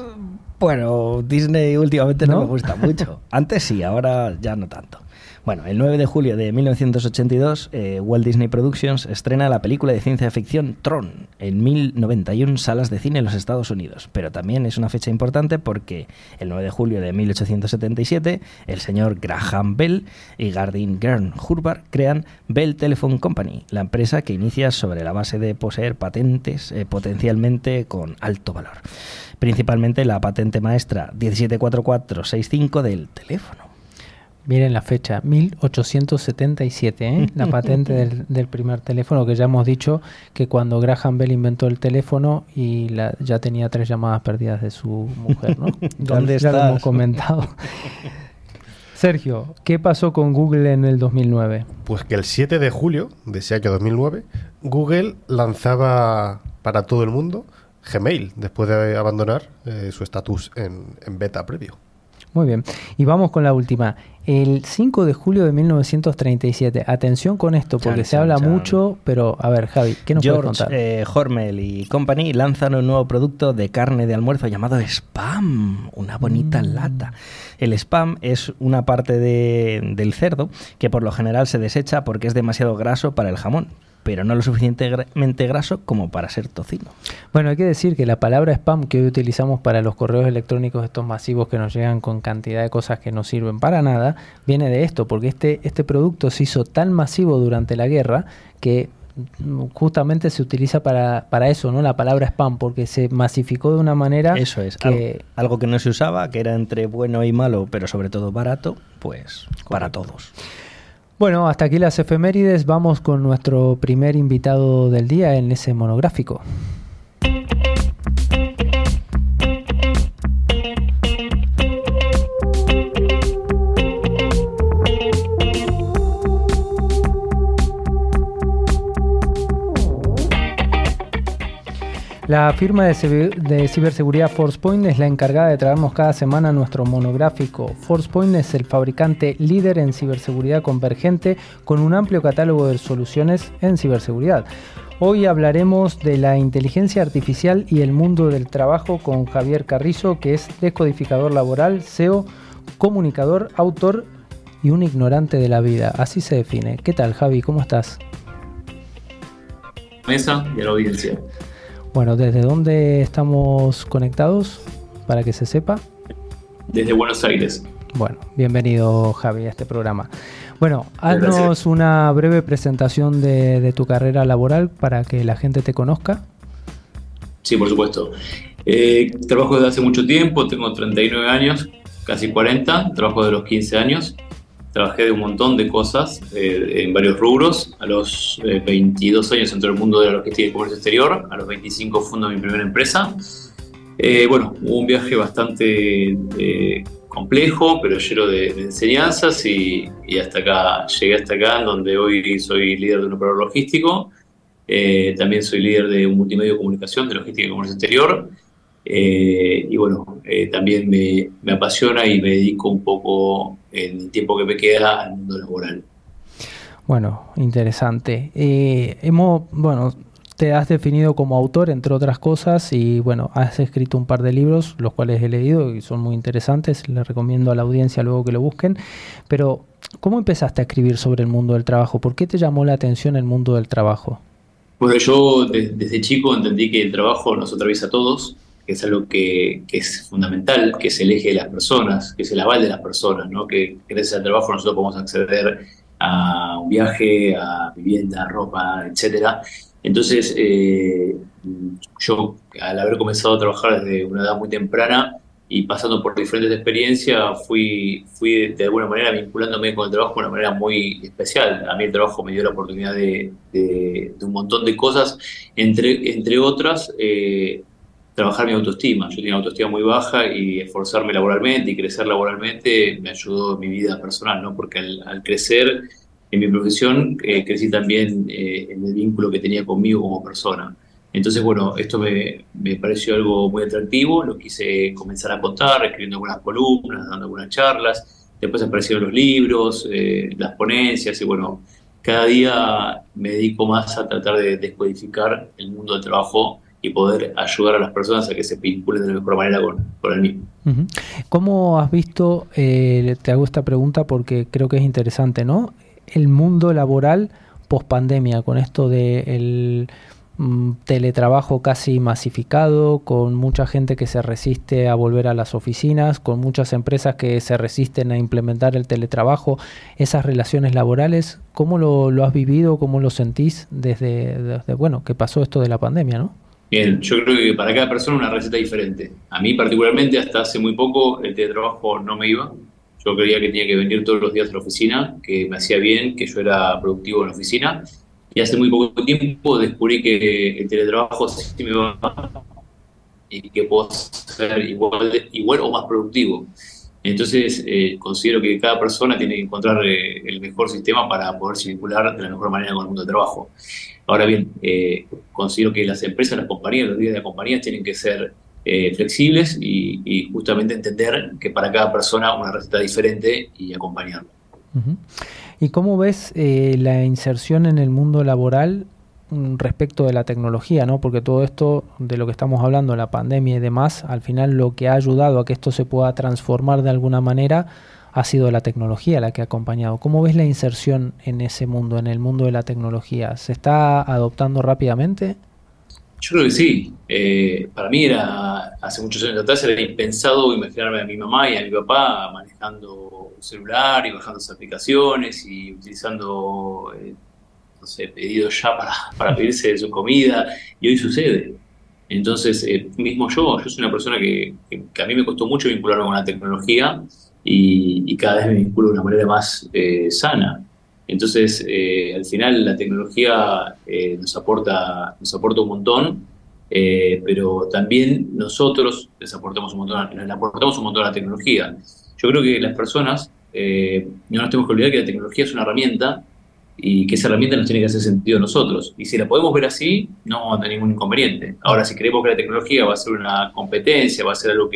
Bueno, Disney últimamente no, me gusta mucho. Antes sí, ahora ya no tanto. Bueno, el 9 de julio de 1982, eh, Walt Disney Productions estrena la película de ciencia ficción Tron en 1091 salas de cine en los Estados Unidos. Pero también es una fecha importante porque el 9 de julio de 1877, el señor Graham Bell y Gardin Gern Hurbard crean Bell Telephone Company, la empresa que inicia sobre la base de poseer patentes eh, potencialmente con alto valor principalmente la patente maestra 174465 del teléfono. Miren la fecha, 1877, ¿eh? la patente del, primer teléfono, que ya hemos dicho que cuando Graham Bell inventó el teléfono y ya tenía tres llamadas perdidas de su mujer, ¿no? ¿Dónde ya, lo hemos comentado. Sergio, ¿qué pasó con Google en el 2009? Pues que el 7 de julio de ese año 2009, Google lanzaba para todo el mundo Gmail, después de abandonar eh, su estatus en, beta previo. Muy bien. Y vamos con la última. El 5 de julio de 1937. Atención con esto, porque se habla mucho, pero a ver, Javi, ¿qué nos George, puedes contar? Eh, Hormel y Company lanzan un nuevo producto de carne de almuerzo llamado Spam, una bonita mm. lata. El Spam es una parte del cerdo que por lo general se desecha porque es demasiado graso para el jamón pero no lo suficientemente graso como para ser tocino. Bueno, hay que decir que la palabra spam que hoy utilizamos para los correos electrónicos estos masivos que nos llegan con cantidad de cosas que no sirven para nada, viene de esto, porque este, este producto se hizo tan masivo durante la guerra que justamente se utiliza para, para eso, ¿no? La palabra spam, porque se masificó de una manera Eso es, que... Algo, que no se usaba, que era entre bueno y malo, pero sobre todo barato, pues para todos. Bueno, hasta aquí las efemérides. Vamos con nuestro primer invitado del día en ese monográfico. La firma de, ciberseguridad ForcePoint es la encargada de traernos cada semana nuestro monográfico. ForcePoint es el fabricante líder en ciberseguridad convergente con un amplio catálogo de soluciones en ciberseguridad. Hoy hablaremos de la inteligencia artificial y el mundo del trabajo con Javier Carrizo, que es descodificador laboral, SEO, comunicador, autor y un ignorante de la vida. Así se define. ¿Qué tal, Javi? ¿Cómo estás? Mesa y audiencia. Bueno, ¿desde dónde estamos conectados? Para que se sepa. Desde Buenos Aires. Bueno, bienvenido Javi a este programa. Bueno, haznos una breve presentación de, tu carrera laboral para que la gente te conozca. Sí, por supuesto. Eh, trabajo desde hace mucho tiempo, tengo 39 años, casi 40, trabajo de los 15 años trabajé de un montón de cosas eh, en varios rubros. A los 22 eh, años entré el mundo de la logística y comercio exterior. A los 25 fundo mi primera empresa. Eh, bueno, hubo un viaje bastante complejo, pero lleno de, enseñanzas y, hasta acá, llegué hasta acá, donde hoy soy líder de un operador logístico. también soy líder de un multimedio de comunicación de logística y comercio exterior. Eh, y bueno, eh, también me, me, apasiona y me dedico un poco en el tiempo que me queda al mundo laboral. Bueno, interesante. Eh, hemos, bueno, te has definido como autor, entre otras cosas, y bueno, has escrito un par de libros, los cuales he leído y son muy interesantes. Les recomiendo a la audiencia luego que lo busquen. Pero, ¿cómo empezaste a escribir sobre el mundo del trabajo? ¿Por qué te llamó la atención el mundo del trabajo? Bueno, yo desde chico entendí que el trabajo nos atraviesa a todos que es algo que, es fundamental, que es el eje de las personas, que es el aval de las personas, ¿no? que gracias al trabajo nosotros podemos acceder a un viaje, a vivienda, ropa, etc. Entonces, eh, yo al haber comenzado a trabajar desde una edad muy temprana y pasando por diferentes experiencias, fui, fui de alguna manera vinculándome con el trabajo de una manera muy especial. A mí el trabajo me dio la oportunidad de, un montón de cosas, entre, entre otras, eh, trabajar mi autoestima. Yo tenía autoestima muy baja y esforzarme laboralmente y crecer laboralmente me ayudó en mi vida personal, ¿no? Porque al, crecer en mi profesión eh, crecí también eh, en el vínculo que tenía conmigo como persona. Entonces, bueno, esto me, me, pareció algo muy atractivo, lo quise comenzar a contar, escribiendo algunas columnas, dando algunas charlas, después aparecieron los libros, eh, las ponencias y bueno, cada día me dedico más a tratar de descodificar el mundo del trabajo y poder ayudar a las personas a que se vinculen de la mejor manera con, el mismo. ¿Cómo has visto, eh, te hago esta pregunta porque creo que es interesante, ¿no? El mundo laboral post pandemia, con esto del de mm, teletrabajo casi masificado, con mucha gente que se resiste a volver a las oficinas, con muchas empresas que se resisten a implementar el teletrabajo, esas relaciones laborales, ¿cómo lo, lo has vivido, cómo lo sentís desde, desde, bueno, que pasó esto de la pandemia, ¿no? Bien, yo creo que para cada persona una receta diferente. A mí particularmente hasta hace muy poco el teletrabajo no me iba. Yo creía que tenía que venir todos los días a la oficina, que me hacía bien, que yo era productivo en la oficina. Y hace muy poco tiempo descubrí que el teletrabajo sí me va y que puedo ser igual, igual o más productivo. Entonces, eh, considero que cada persona tiene que encontrar eh, el mejor sistema para poderse vincular de la mejor manera con el mundo del trabajo. Ahora bien, eh, considero que las empresas, las compañías, los días de las compañías tienen que ser flexibles y, justamente entender que para cada persona una receta diferente y acompañarlo. ¿Y cómo ves la inserción en el mundo laboral Mm, respecto de la tecnología, ¿no? Porque todo esto de lo que estamos hablando, la pandemia y demás, al final lo que ha ayudado a que esto se pueda transformar de alguna manera ha sido la tecnología la que ha acompañado. ¿Cómo ves la inserción en ese mundo, en el mundo de la tecnología? ¿Se está adoptando rápidamente? Yo creo que sí. Eh, para mí era, hace muchos años atrás, era impensado imaginarme a mi mamá y a mi papá manejando un celular y bajando sus aplicaciones y utilizando eh, no sé, pedido ya para, para pedirse su comida, y hoy sucede. Entonces, eh, mismo yo, yo soy una persona que, a mí me costó mucho vincularme con la tecnología y, cada vez me vinculo de una manera más eh, sana. Entonces, eh, al final la tecnología eh, nos, aporta, nos aporta un montón, eh, pero también nosotros les aportamos un montón, les aportamos un montón a la tecnología. Yo creo que las personas, no nos tenemos que olvidar que la tecnología es una herramienta y que esa herramienta nos tiene que hacer sentido a nosotros. Y si la podemos ver así, no hay ningún inconveniente. Ahora, si creemos que la tecnología va a ser una competencia, va a ser algo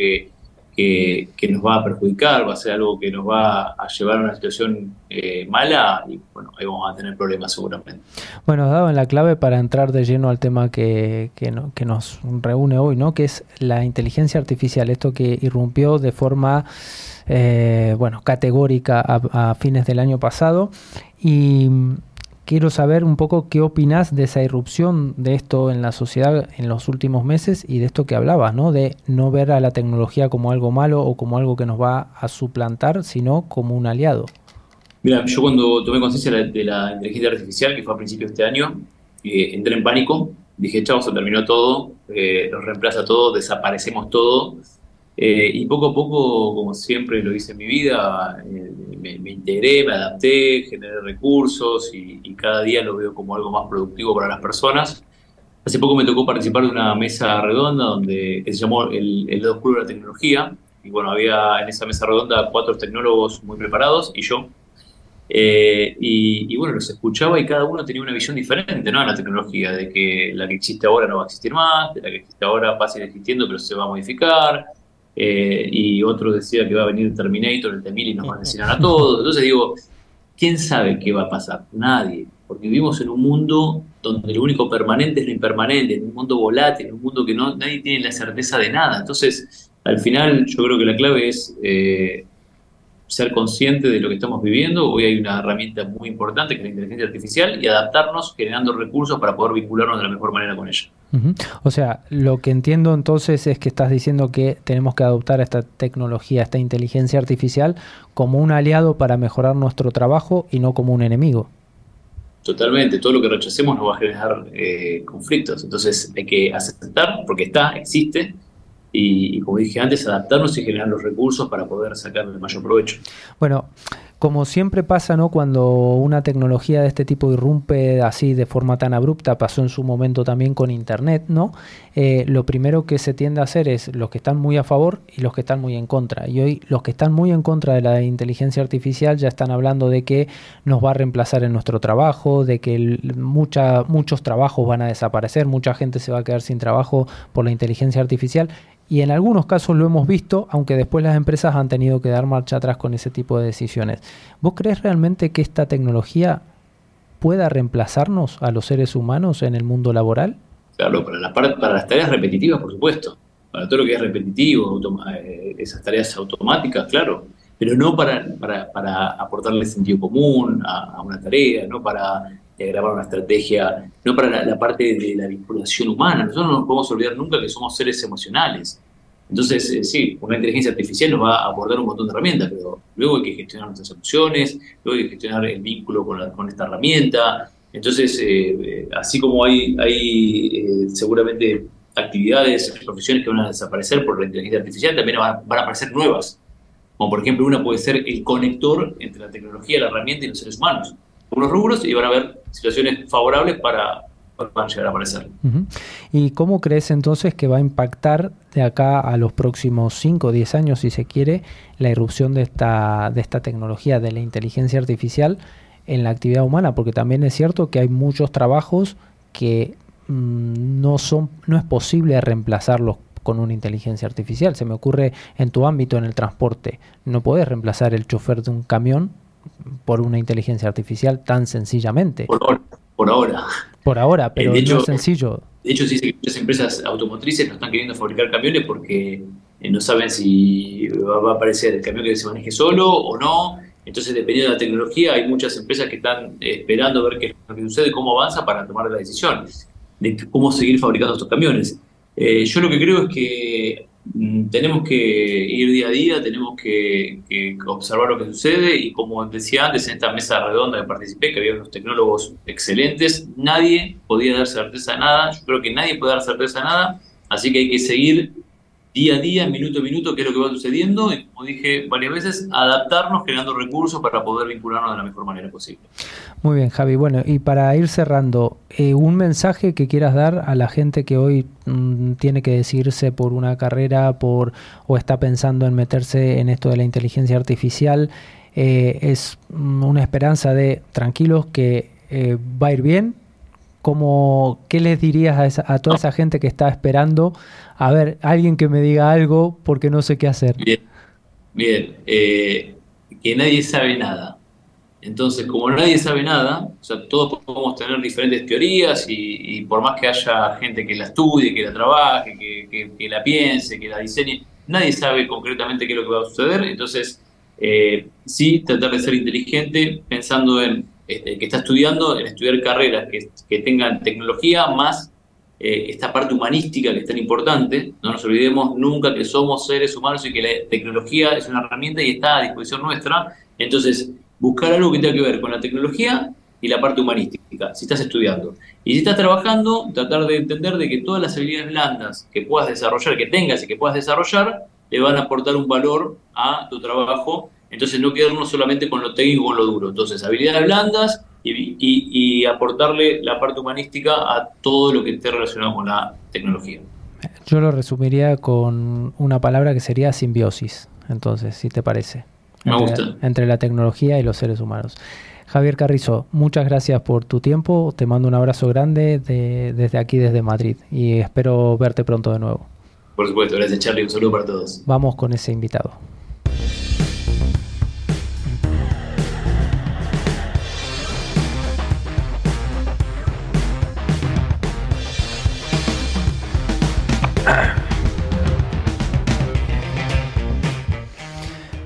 que, nos va a perjudicar, va a ser algo que nos va a llevar a una situación eh, mala, y bueno, ahí vamos a tener problemas seguramente. Bueno, has dado en la clave para entrar de lleno al tema que, que, que nos reúne hoy, ¿no? que es la inteligencia artificial, esto que irrumpió de forma eh, bueno, categórica a, fines del año pasado. Y quiero saber un poco qué opinas de esa irrupción de esto en la sociedad en los últimos meses y de esto que hablabas, ¿no? De no ver a la tecnología como algo malo o como algo que nos va a suplantar, sino como un aliado. Mira, yo cuando tomé conciencia de la inteligencia artificial, que fue a principios de este año, eh, entré en pánico, dije, chao, se terminó todo, eh, nos reemplaza todo, desaparecemos todo, eh, y poco a poco, como siempre lo hice en mi vida, eh, me, integré, me adapté, generé recursos y, cada día lo veo como algo más productivo para las personas. Hace poco me tocó participar de una mesa redonda donde se llamó el, el lado oscuro de la tecnología. Y bueno, había en esa mesa redonda cuatro tecnólogos muy preparados y yo. Eh, y, y, bueno, los escuchaba y cada uno tenía una visión diferente ¿no? de la tecnología, de que la que existe ahora no va a existir más, de la que existe ahora va a seguir existiendo pero se va a modificar, eh, y otro decía que va a venir Terminator, el T-1000 y nos va a asesinar a todos. Entonces digo, ¿quién sabe qué va a pasar? Nadie, porque vivimos en un mundo donde lo único permanente es lo impermanente, en un mundo volátil, en un mundo que no, nadie tiene la certeza de nada. Entonces, al final yo creo que la clave es eh, ser consciente de lo que estamos viviendo. Hoy hay una herramienta muy importante que es la inteligencia artificial y adaptarnos generando recursos para poder vincularnos de la mejor manera con ella. O sea, lo que entiendo entonces es que estás diciendo que tenemos que adoptar esta tecnología, esta inteligencia artificial como un aliado para mejorar nuestro trabajo y no como un enemigo. Totalmente, todo lo que rechacemos nos va a generar eh, conflictos, entonces hay que aceptar porque está, existe, y, como dije antes, adaptarnos y generar los recursos para poder sacar el mayor provecho. Bueno, como siempre pasa, ¿no? Cuando una tecnología de este tipo irrumpe así de forma tan abrupta, pasó en su momento también con Internet, ¿no? Eh, lo primero que se tiende a hacer es los que están muy a favor y los que están muy en contra. Y hoy los que están muy en contra de la inteligencia artificial ya están hablando de que nos va a reemplazar en nuestro trabajo, de que mucha, muchos trabajos van a desaparecer, mucha gente se va a quedar sin trabajo por la inteligencia artificial y en algunos casos lo hemos visto, aunque después las empresas han tenido que dar marcha atrás con ese tipo de decisiones. ¿Vos crees realmente que esta tecnología pueda reemplazarnos a los seres humanos en el mundo laboral? Claro, para, para las tareas repetitivas, por supuesto. Para todo lo que es repetitivo, eh, esas tareas automáticas, claro. Pero no para, para, aportarle sentido común a, una tarea, no para grabar una estrategia, no para la, parte de la vinculación humana. Nosotros no nos podemos olvidar nunca que somos seres emocionales. Entonces, eh, sí, una inteligencia artificial nos va a aportar un montón de herramientas, pero luego hay que gestionar nuestras emociones, luego hay que gestionar el vínculo con, con esta herramienta. Entonces, eh, eh, así como hay, hay seguramente actividades, profesiones que van a desaparecer por la inteligencia artificial, también van, van a aparecer nuevas. Como por ejemplo, una puede ser el conector entre la tecnología, la herramienta y los seres humanos unos rubros y van a haber situaciones favorables para, para llegar a aparecer. ¿Y cómo crees entonces que va a impactar de acá a los próximos 5 o 10 años, si se quiere, la irrupción de esta, de esta tecnología, de la inteligencia artificial en la actividad humana? Porque también es cierto que hay muchos trabajos que mm, no, son, no es posible reemplazarlos con una inteligencia artificial. Se me ocurre en tu ámbito, en el transporte. No puedes reemplazar el chofer de un camión por una inteligencia artificial tan sencillamente. Por ahora. Por ahora, por ahora pero no es sencillo. De hecho, sí, muchas empresas automotrices no están queriendo fabricar camiones porque eh, no saben si va a aparecer el camión que se maneje solo o no. Entonces, dependiendo de la tecnología, hay muchas empresas que están esperando ver qué es sucede, cómo avanza para tomar la decisión de cómo seguir fabricando estos camiones. Eh, yo lo que creo es que tenemos que ir día a día, tenemos que, observar lo que sucede y como decía antes en esta mesa redonda que participé, que había unos tecnólogos excelentes, nadie podía dar certeza a nada, yo creo que nadie puede dar certeza a nada, así que hay que seguir día a día, minuto a minuto, qué es lo que va sucediendo y, como dije varias veces, adaptarnos generando recursos para poder vincularnos de la mejor manera posible. Muy bien, Javi. Bueno, y para ir cerrando, eh, un mensaje que quieras dar a la gente que hoy mm, tiene que decidirse por una carrera por o está pensando en meterse en esto de la inteligencia artificial, eh, es mm, una esperanza de tranquilos que eh, va a ir bien, como, ¿qué les dirías a, toda esa gente que está esperando? A ver, alguien que me diga algo porque no sé qué hacer. Bien, bien. Eh, que nadie sabe nada. Entonces, como nadie sabe nada, o sea, todos podemos tener diferentes teorías y, por más que haya gente que la estudie, que la trabaje, que, la piense, que la diseñe, nadie sabe concretamente qué es lo que va a suceder. Entonces, eh, sí, tratar de ser inteligente pensando en este, que está estudiando, en estudiar carreras que, tengan tecnología más eh, esta parte humanística que es tan importante. No nos olvidemos nunca que somos seres humanos y que la tecnología es una herramienta y está a disposición nuestra. Entonces, buscar algo que tenga que ver con la tecnología y la parte humanística, si estás estudiando. Y si estás trabajando, tratar de entender de que todas las habilidades blandas que puedas desarrollar, que tengas y que puedas desarrollar, le van a aportar un valor a tu trabajo entonces no quedarnos solamente con lo técnico, con lo duro. Entonces, habilidades blandas y, aportarle la parte humanística a todo lo que esté relacionado con la tecnología. Yo lo resumiría con una palabra que sería simbiosis, entonces, si te parece. Me entre, gusta. Entre la tecnología y los seres humanos. Javier Carrizo, muchas gracias por tu tiempo. Te mando un abrazo grande desde aquí, desde Madrid. Y espero verte pronto de nuevo. Por supuesto, gracias Charlie. Un saludo para todos. Vamos con ese invitado.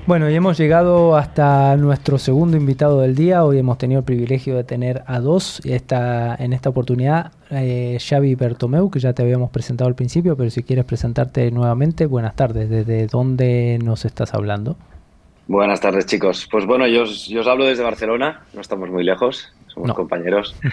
Bueno, y hemos llegado hasta nuestro segundo invitado del día. Hoy hemos tenido el privilegio de tener a dos. Esta, en esta oportunidad, eh, Xavi Bertomeu, que ya te habíamos presentado al principio, pero si quieres presentarte nuevamente, buenas tardes. ¿Desde dónde nos estás hablando? Buenas tardes, chicos. Pues bueno, yo yo os hablo desde Barcelona, no estamos muy lejos somos compañeros.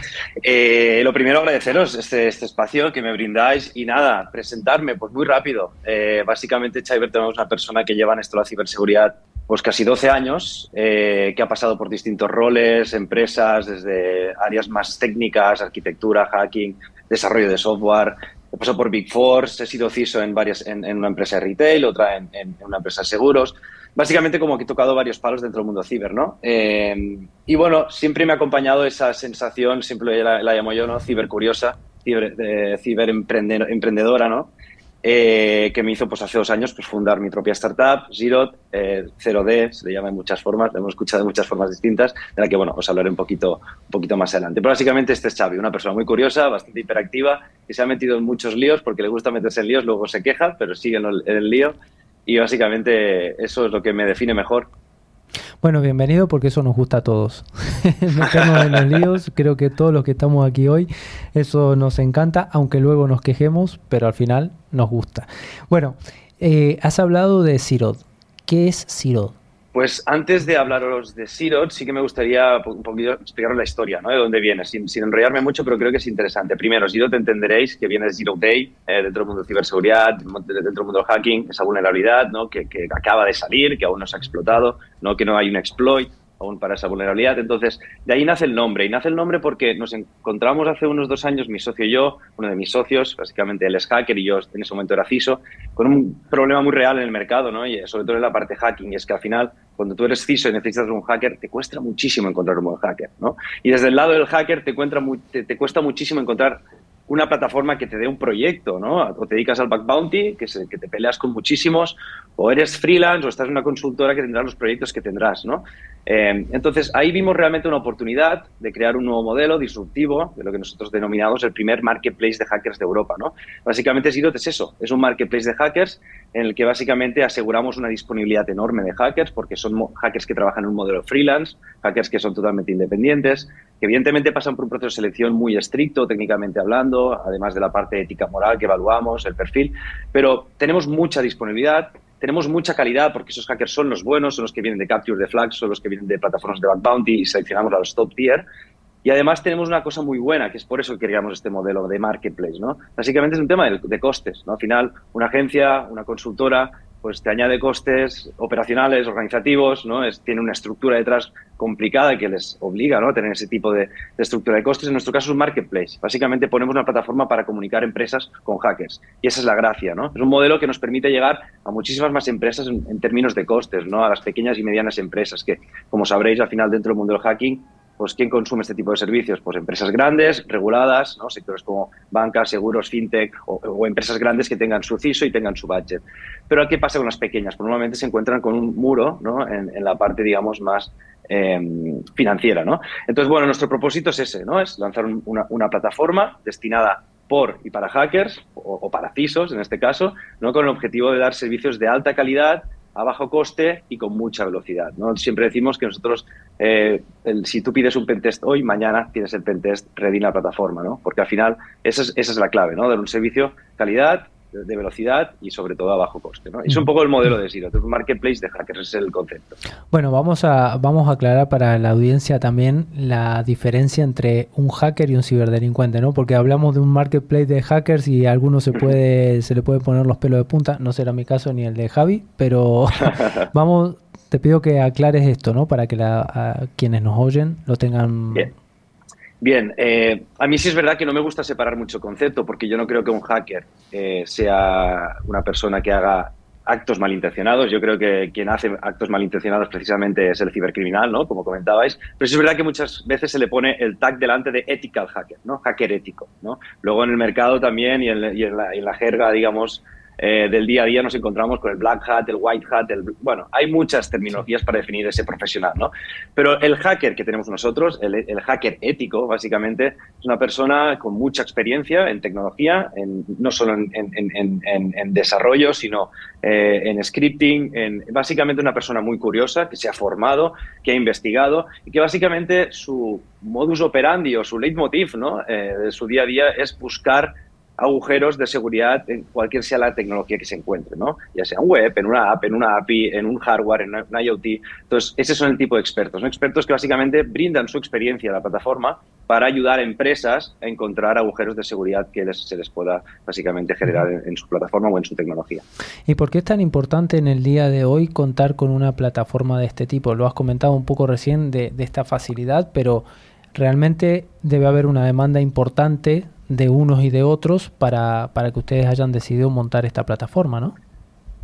Eh, lo primero, agradeceros este, este, espacio que me brindáis y nada, presentarme, pues muy rápido. Eh, básicamente, Chaiber tenemos una persona que lleva en esto la ciberseguridad pues casi 12 años, eh, que ha pasado por distintos roles, empresas, desde áreas más técnicas, arquitectura, hacking, desarrollo de software. He pasado por Big Four, he sido CISO en, varias, en, una empresa de retail, otra en, en una empresa de seguros básicamente como que he tocado varios palos dentro del mundo ciber, ¿no? Eh, y bueno, siempre me ha acompañado esa sensación, siempre la, llamo yo, ¿no? Cibercuriosa, ciber, eh, ciber emprendedora, ¿no? Eh, que me hizo pues hace dos años pues, fundar mi propia startup, Zero, 0D, se le llama en muchas formas, lo hemos escuchado de muchas formas distintas, de la que bueno, os hablaré un poquito, un poquito más adelante. Pero básicamente este es Xavi, una persona muy curiosa, bastante hiperactiva, que se ha metido en muchos líos porque le gusta meterse en líos, luego se queja, pero sigue en el lío y básicamente eso es lo que me define mejor. Bueno, bienvenido porque eso nos gusta a todos. En los líos, creo que todos los que estamos aquí hoy, eso nos encanta, aunque luego nos quejemos, pero al final nos gusta. Bueno, eh, has hablado de Sirod. ¿Qué es Sirod? Pues antes de hablaros de Sirot, sí que me gustaría un poquito explicaros la historia, ¿no? De dónde viene, sin, enrollarme mucho, pero creo que es interesante. Primero, Sirot entenderéis que viene de Zero Day, eh, dentro del mundo de ciberseguridad, dentro del mundo del hacking, esa vulnerabilidad, ¿no? Que, que, acaba de salir, que aún no se ha explotado, ¿no? Que no hay un exploit aún para esa vulnerabilidad. Entonces, de ahí nace el nombre. Y nace el nombre porque nos encontramos hace unos dos años, mi socio y yo, uno de mis socios, básicamente él es hacker y yo en ese momento era CISO, con un problema muy real en el mercado, ¿no? Y sobre todo en la parte hacking. Y es que al final, cuando tú eres CISO y necesitas un hacker, te cuesta muchísimo encontrar un buen hacker, ¿no? Y desde el lado del hacker te, encuentra te cuesta muchísimo encontrar una plataforma que te dé un proyecto, ¿no? O te dedicas al back bounty, que, que te peleas con muchísimos, o eres freelance o estás en una consultora que tendrá los proyectos que tendrás, ¿no? Eh, entonces, ahí vimos realmente una oportunidad de crear un nuevo modelo disruptivo, de lo que nosotros denominamos el primer marketplace de hackers de Europa, ¿no? Básicamente, Zero es eso, es un marketplace de hackers en el que básicamente aseguramos una disponibilidad enorme de hackers, porque son hackers que trabajan en un modelo freelance, hackers que son totalmente independientes, que evidentemente pasan por un proceso de selección muy estricto, técnicamente hablando, además de la parte ética moral que evaluamos, el perfil, pero tenemos mucha disponibilidad, tenemos mucha calidad porque esos hackers son los buenos, son los que vienen de Capture the Flag, son los que vienen de plataformas de Back Bounty y seleccionamos a los top tier. Y además tenemos una cosa muy buena, que es por eso que queríamos este modelo de marketplace, ¿no? Básicamente es un tema de, de costes, ¿no? Al final, una agencia, una consultora, pues te añade costes operacionales, organizativos, ¿no? Es, tiene una estructura detrás complicada que les obliga ¿no? a tener ese tipo de, estructura de costes. En nuestro caso es un marketplace. Básicamente ponemos una plataforma para comunicar empresas con hackers. Y esa es la gracia. ¿no? Es un modelo que nos permite llegar a muchísimas más empresas en, en términos de costes, ¿no? a las pequeñas y medianas empresas que, como sabréis, al final dentro del mundo del hacking pues ¿quién consume este tipo de servicios? Pues empresas grandes, reguladas, sectores como bancas, seguros, fintech o, empresas grandes que tengan su CISO y tengan su budget. Pero ¿qué pasa con las pequeñas? Pues normalmente se encuentran con un muro en, la parte, digamos, más em, financiera. Entonces, bueno, nuestro propósito es ese, ¿no? es lanzar una, plataforma destinada por y para hackers o, o, para CISOs, en este caso, ¿no? con el objetivo de dar servicios de alta calidad a bajo coste y con mucha velocidad. ¿no? Siempre decimos que nosotros, eh, si tú pides un pentest hoy, mañana tienes el pentest ready en la plataforma, ¿no? porque al final esa es, esa es la clave, ¿no? dar un servicio calidad, de velocidad y sobre todo a bajo coste. ¿no? Es un poco el modelo de Zero, un marketplace de hackers, ese es el concepto. Bueno, vamos a, vamos a aclarar para la audiencia también la diferencia entre un hacker y un ciberdelincuente, ¿no? Porque hablamos de un marketplace de hackers y a algunos se puede, se le puede poner los pelos de punta, no será mi caso ni el de Javi, pero vamos, te pido que aclares esto, ¿no? Para que la, quienes nos oyen lo tengan Bien, eh, a mí sí es verdad que no me gusta separar mucho concepto, porque yo no creo que un hacker eh, sea una persona que haga actos malintencionados. Yo creo que quien hace actos malintencionados precisamente es el cibercriminal, ¿no? Como comentabais. Pero sí es verdad que muchas veces se le pone el tag delante de ethical hacker, ¿no? Hacker ético, ¿no? Luego en el mercado también y en, y en, la, en la, jerga, digamos, eh, del día a día nos encontramos con el black hat, el white hat, el, bueno, hay muchas terminologías para definir ese profesional, ¿no? Pero el hacker que tenemos nosotros, el, hacker ético, básicamente, es una persona con mucha experiencia en tecnología, en, no solo en, desarrollo, sino eh, en scripting, en, básicamente una persona muy curiosa, que se ha formado, que ha investigado y que básicamente su modus operandi o su leitmotiv ¿no? Eh, de su día a día es buscar agujeros de seguridad en cualquier sea la tecnología que se encuentre, ¿no? Ya sea en web, en una app, en una API, en un hardware, en un IoT. Entonces, ese son el tipo de expertos. Expertos que básicamente brindan su experiencia a la plataforma para ayudar a empresas a encontrar agujeros de seguridad que se les pueda básicamente generar en, su plataforma o en su tecnología. ¿Y por qué es tan importante en el día de hoy contar con una plataforma de este tipo? Lo has comentado un poco recién de esta facilidad, pero realmente debe haber una demanda importante de unos y de otros para, para que ustedes hayan decidido montar esta plataforma, ¿no?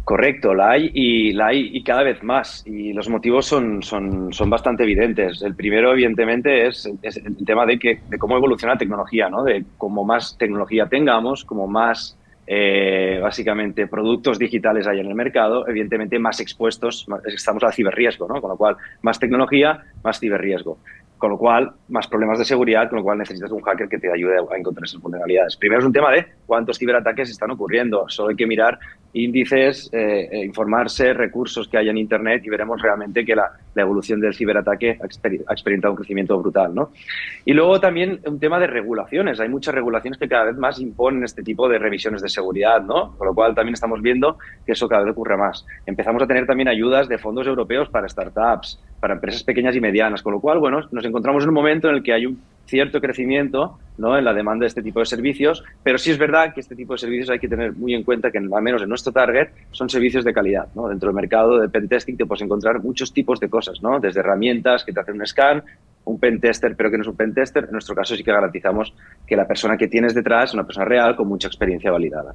Correcto, la hay y la hay y cada vez más. Y los motivos son, son, son bastante evidentes. El primero, evidentemente, es, el tema de, que, de cómo evoluciona la tecnología, ¿no? De cómo más tecnología tengamos, como más eh, básicamente productos digitales hay en el mercado, evidentemente más expuestos estamos al ciberriesgo, ¿no? Con lo cual, más tecnología, más ciberriesgo. Con lo cual, más problemas de seguridad, con lo cual necesitas un hacker que te ayude a encontrar esas vulnerabilidades. Primero es un tema de cuántos ciberataques están ocurriendo. Solo hay que mirar índices, eh, eh, informarse, recursos que hay en Internet y veremos realmente que la, evolución del ciberataque ha, experimentado un crecimiento brutal. ¿no? Y luego también un tema de regulaciones. Hay muchas regulaciones que cada vez más imponen este tipo de revisiones de seguridad, ¿no? con lo cual también estamos viendo que eso cada vez ocurre más. Empezamos a tener también ayudas de fondos europeos para startups, para empresas pequeñas y medianas, con lo cual, bueno, nos encontramos en un momento en el que hay un cierto crecimiento ¿no? en la demanda de este tipo de servicios, pero sí es verdad que este tipo de servicios hay que tener muy en cuenta que, al menos en nuestro target, son servicios de calidad. ¿no? Dentro del mercado de pentesting te puedes encontrar muchos tipos de cosas, ¿no? desde herramientas que te hacen un scan, un pentester, pero que no es un pentester. En nuestro caso sí que garantizamos que la persona que tienes detrás es una persona real con mucha experiencia validada.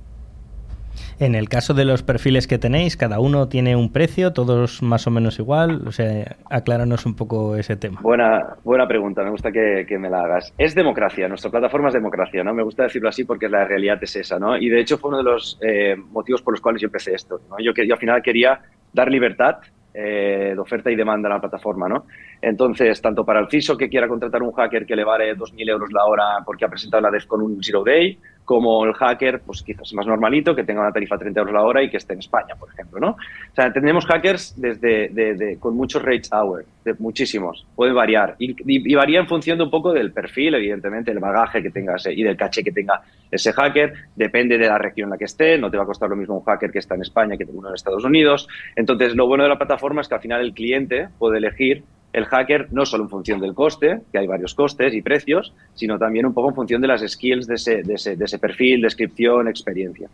En el caso de los perfiles que tenéis, cada uno tiene un precio, todos más o menos igual. O sea, acláranos un poco ese tema. Buena, buena pregunta, me gusta que, me la hagas. Es democracia, nuestra plataforma es democracia, ¿no? Me gusta decirlo así porque la realidad es esa, ¿no? Y de hecho fue uno de los eh, motivos por los cuales yo empecé esto. Yo, yo al final quería dar libertad eh, de oferta y demanda a la plataforma, ¿no? Entonces, tanto para el CISO que quiera contratar un hacker que le vale 2.000 euros la hora porque ha presentado la DEF con un Zero Day, como el hacker, pues quizás más normalito, que tenga una tarifa de 30 euros la hora y que esté en España, por ejemplo, ¿no? O sea, tenemos hackers desde, de, con muchos rates hour, muchísimos, puede variar. Y, varía en función un poco del perfil, evidentemente, el bagaje que tenga ese, y del caché que tenga ese hacker, depende de la región en la que esté, no te va a costar lo mismo un hacker que está en España que uno en Estados Unidos. Entonces, lo bueno de la plataforma es que al final el cliente puede elegir el hacker no solo en función del coste, que hay varios costes y precios, sino también un poco en función de las skills de ese, de ese, de ese perfil, descripción, experiencia.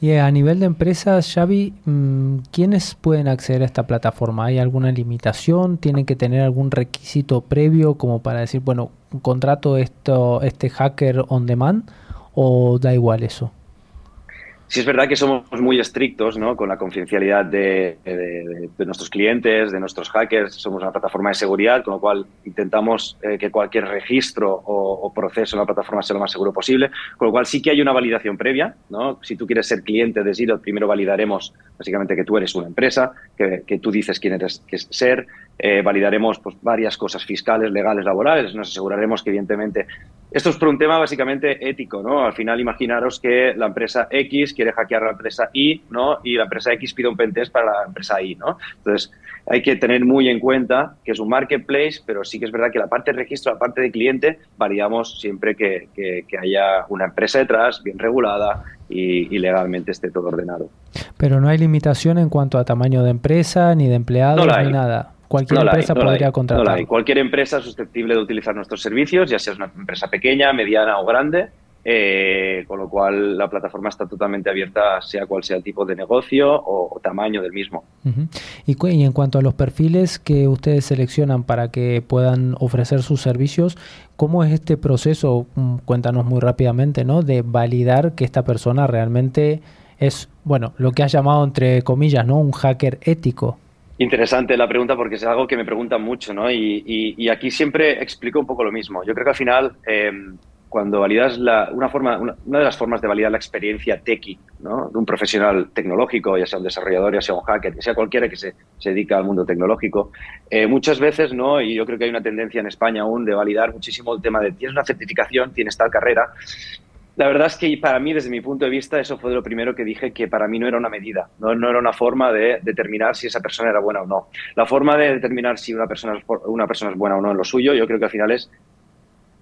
Y a nivel de empresas, Xavi, mm, ¿quiénes pueden acceder a esta plataforma? ¿Hay alguna limitación? ¿Tienen que tener algún requisito previo como para decir, bueno, contrato esto, este hacker on demand o da igual eso? Sí es verdad que somos muy estrictos ¿no? con la confidencialidad de, nuestros clientes, de nuestros hackers. Somos una plataforma de seguridad, con lo cual intentamos eh, que cualquier registro o, proceso en la plataforma sea lo más seguro posible. Con lo cual sí que hay una validación previa. ¿no? Si tú quieres ser cliente de Zero, primero validaremos básicamente que tú eres una empresa, que, tú dices quién eres que ser. Eh, validaremos pues, varias cosas fiscales, legales, laborales. Nos aseguraremos que evidentemente esto es por un tema básicamente ético, ¿no? Al final imaginaros que la empresa X quiere hackear a la empresa Y, ¿no? Y la empresa X pide un pentest para la empresa Y, ¿no? Entonces, hay que tener muy en cuenta que es un marketplace, pero sí que es verdad que la parte de registro, la parte de cliente, validamos siempre que, haya una empresa detrás, bien regulada y, legalmente esté todo ordenado. Pero no hay limitación en cuanto a tamaño de empresa, ni de empleados, ni nada. Cualquier empresa podría contratar. Cualquier empresa susceptible de utilizar nuestros servicios, ya sea una empresa pequeña, mediana o grande, eh, con lo cual la plataforma está totalmente abierta, sea cual sea el tipo de negocio o, tamaño del mismo. y, y, en cuanto a los perfiles que ustedes seleccionan para que puedan ofrecer sus servicios, ¿cómo es este proceso? Mm, cuéntanos muy rápidamente, ¿no? De validar que esta persona realmente es, bueno, lo que has llamado entre comillas, ¿no? Un hacker ético. Interesante la pregunta porque es algo que me preguntan mucho, ¿no? Y, aquí siempre explico un poco lo mismo. Yo creo que al final, em, cuando validas la, una forma, una, de las formas de validar la experiencia techie, ¿no? De un profesional tecnológico, ya sea un desarrollador, ya sea un hacker, ya sea cualquiera que se, se dedica al mundo tecnológico, eh, muchas veces, ¿no? Y yo creo que hay una tendencia en España aún de validar muchísimo el tema de tienes una certificación, tienes tal carrera, la verdad es que para mí, desde mi punto de vista, eso fue lo primero que dije que para mí no era una medida, no, era una forma de determinar si esa persona era buena o no. La forma de determinar si una persona, es, una persona es buena o no en lo suyo, yo creo que al final es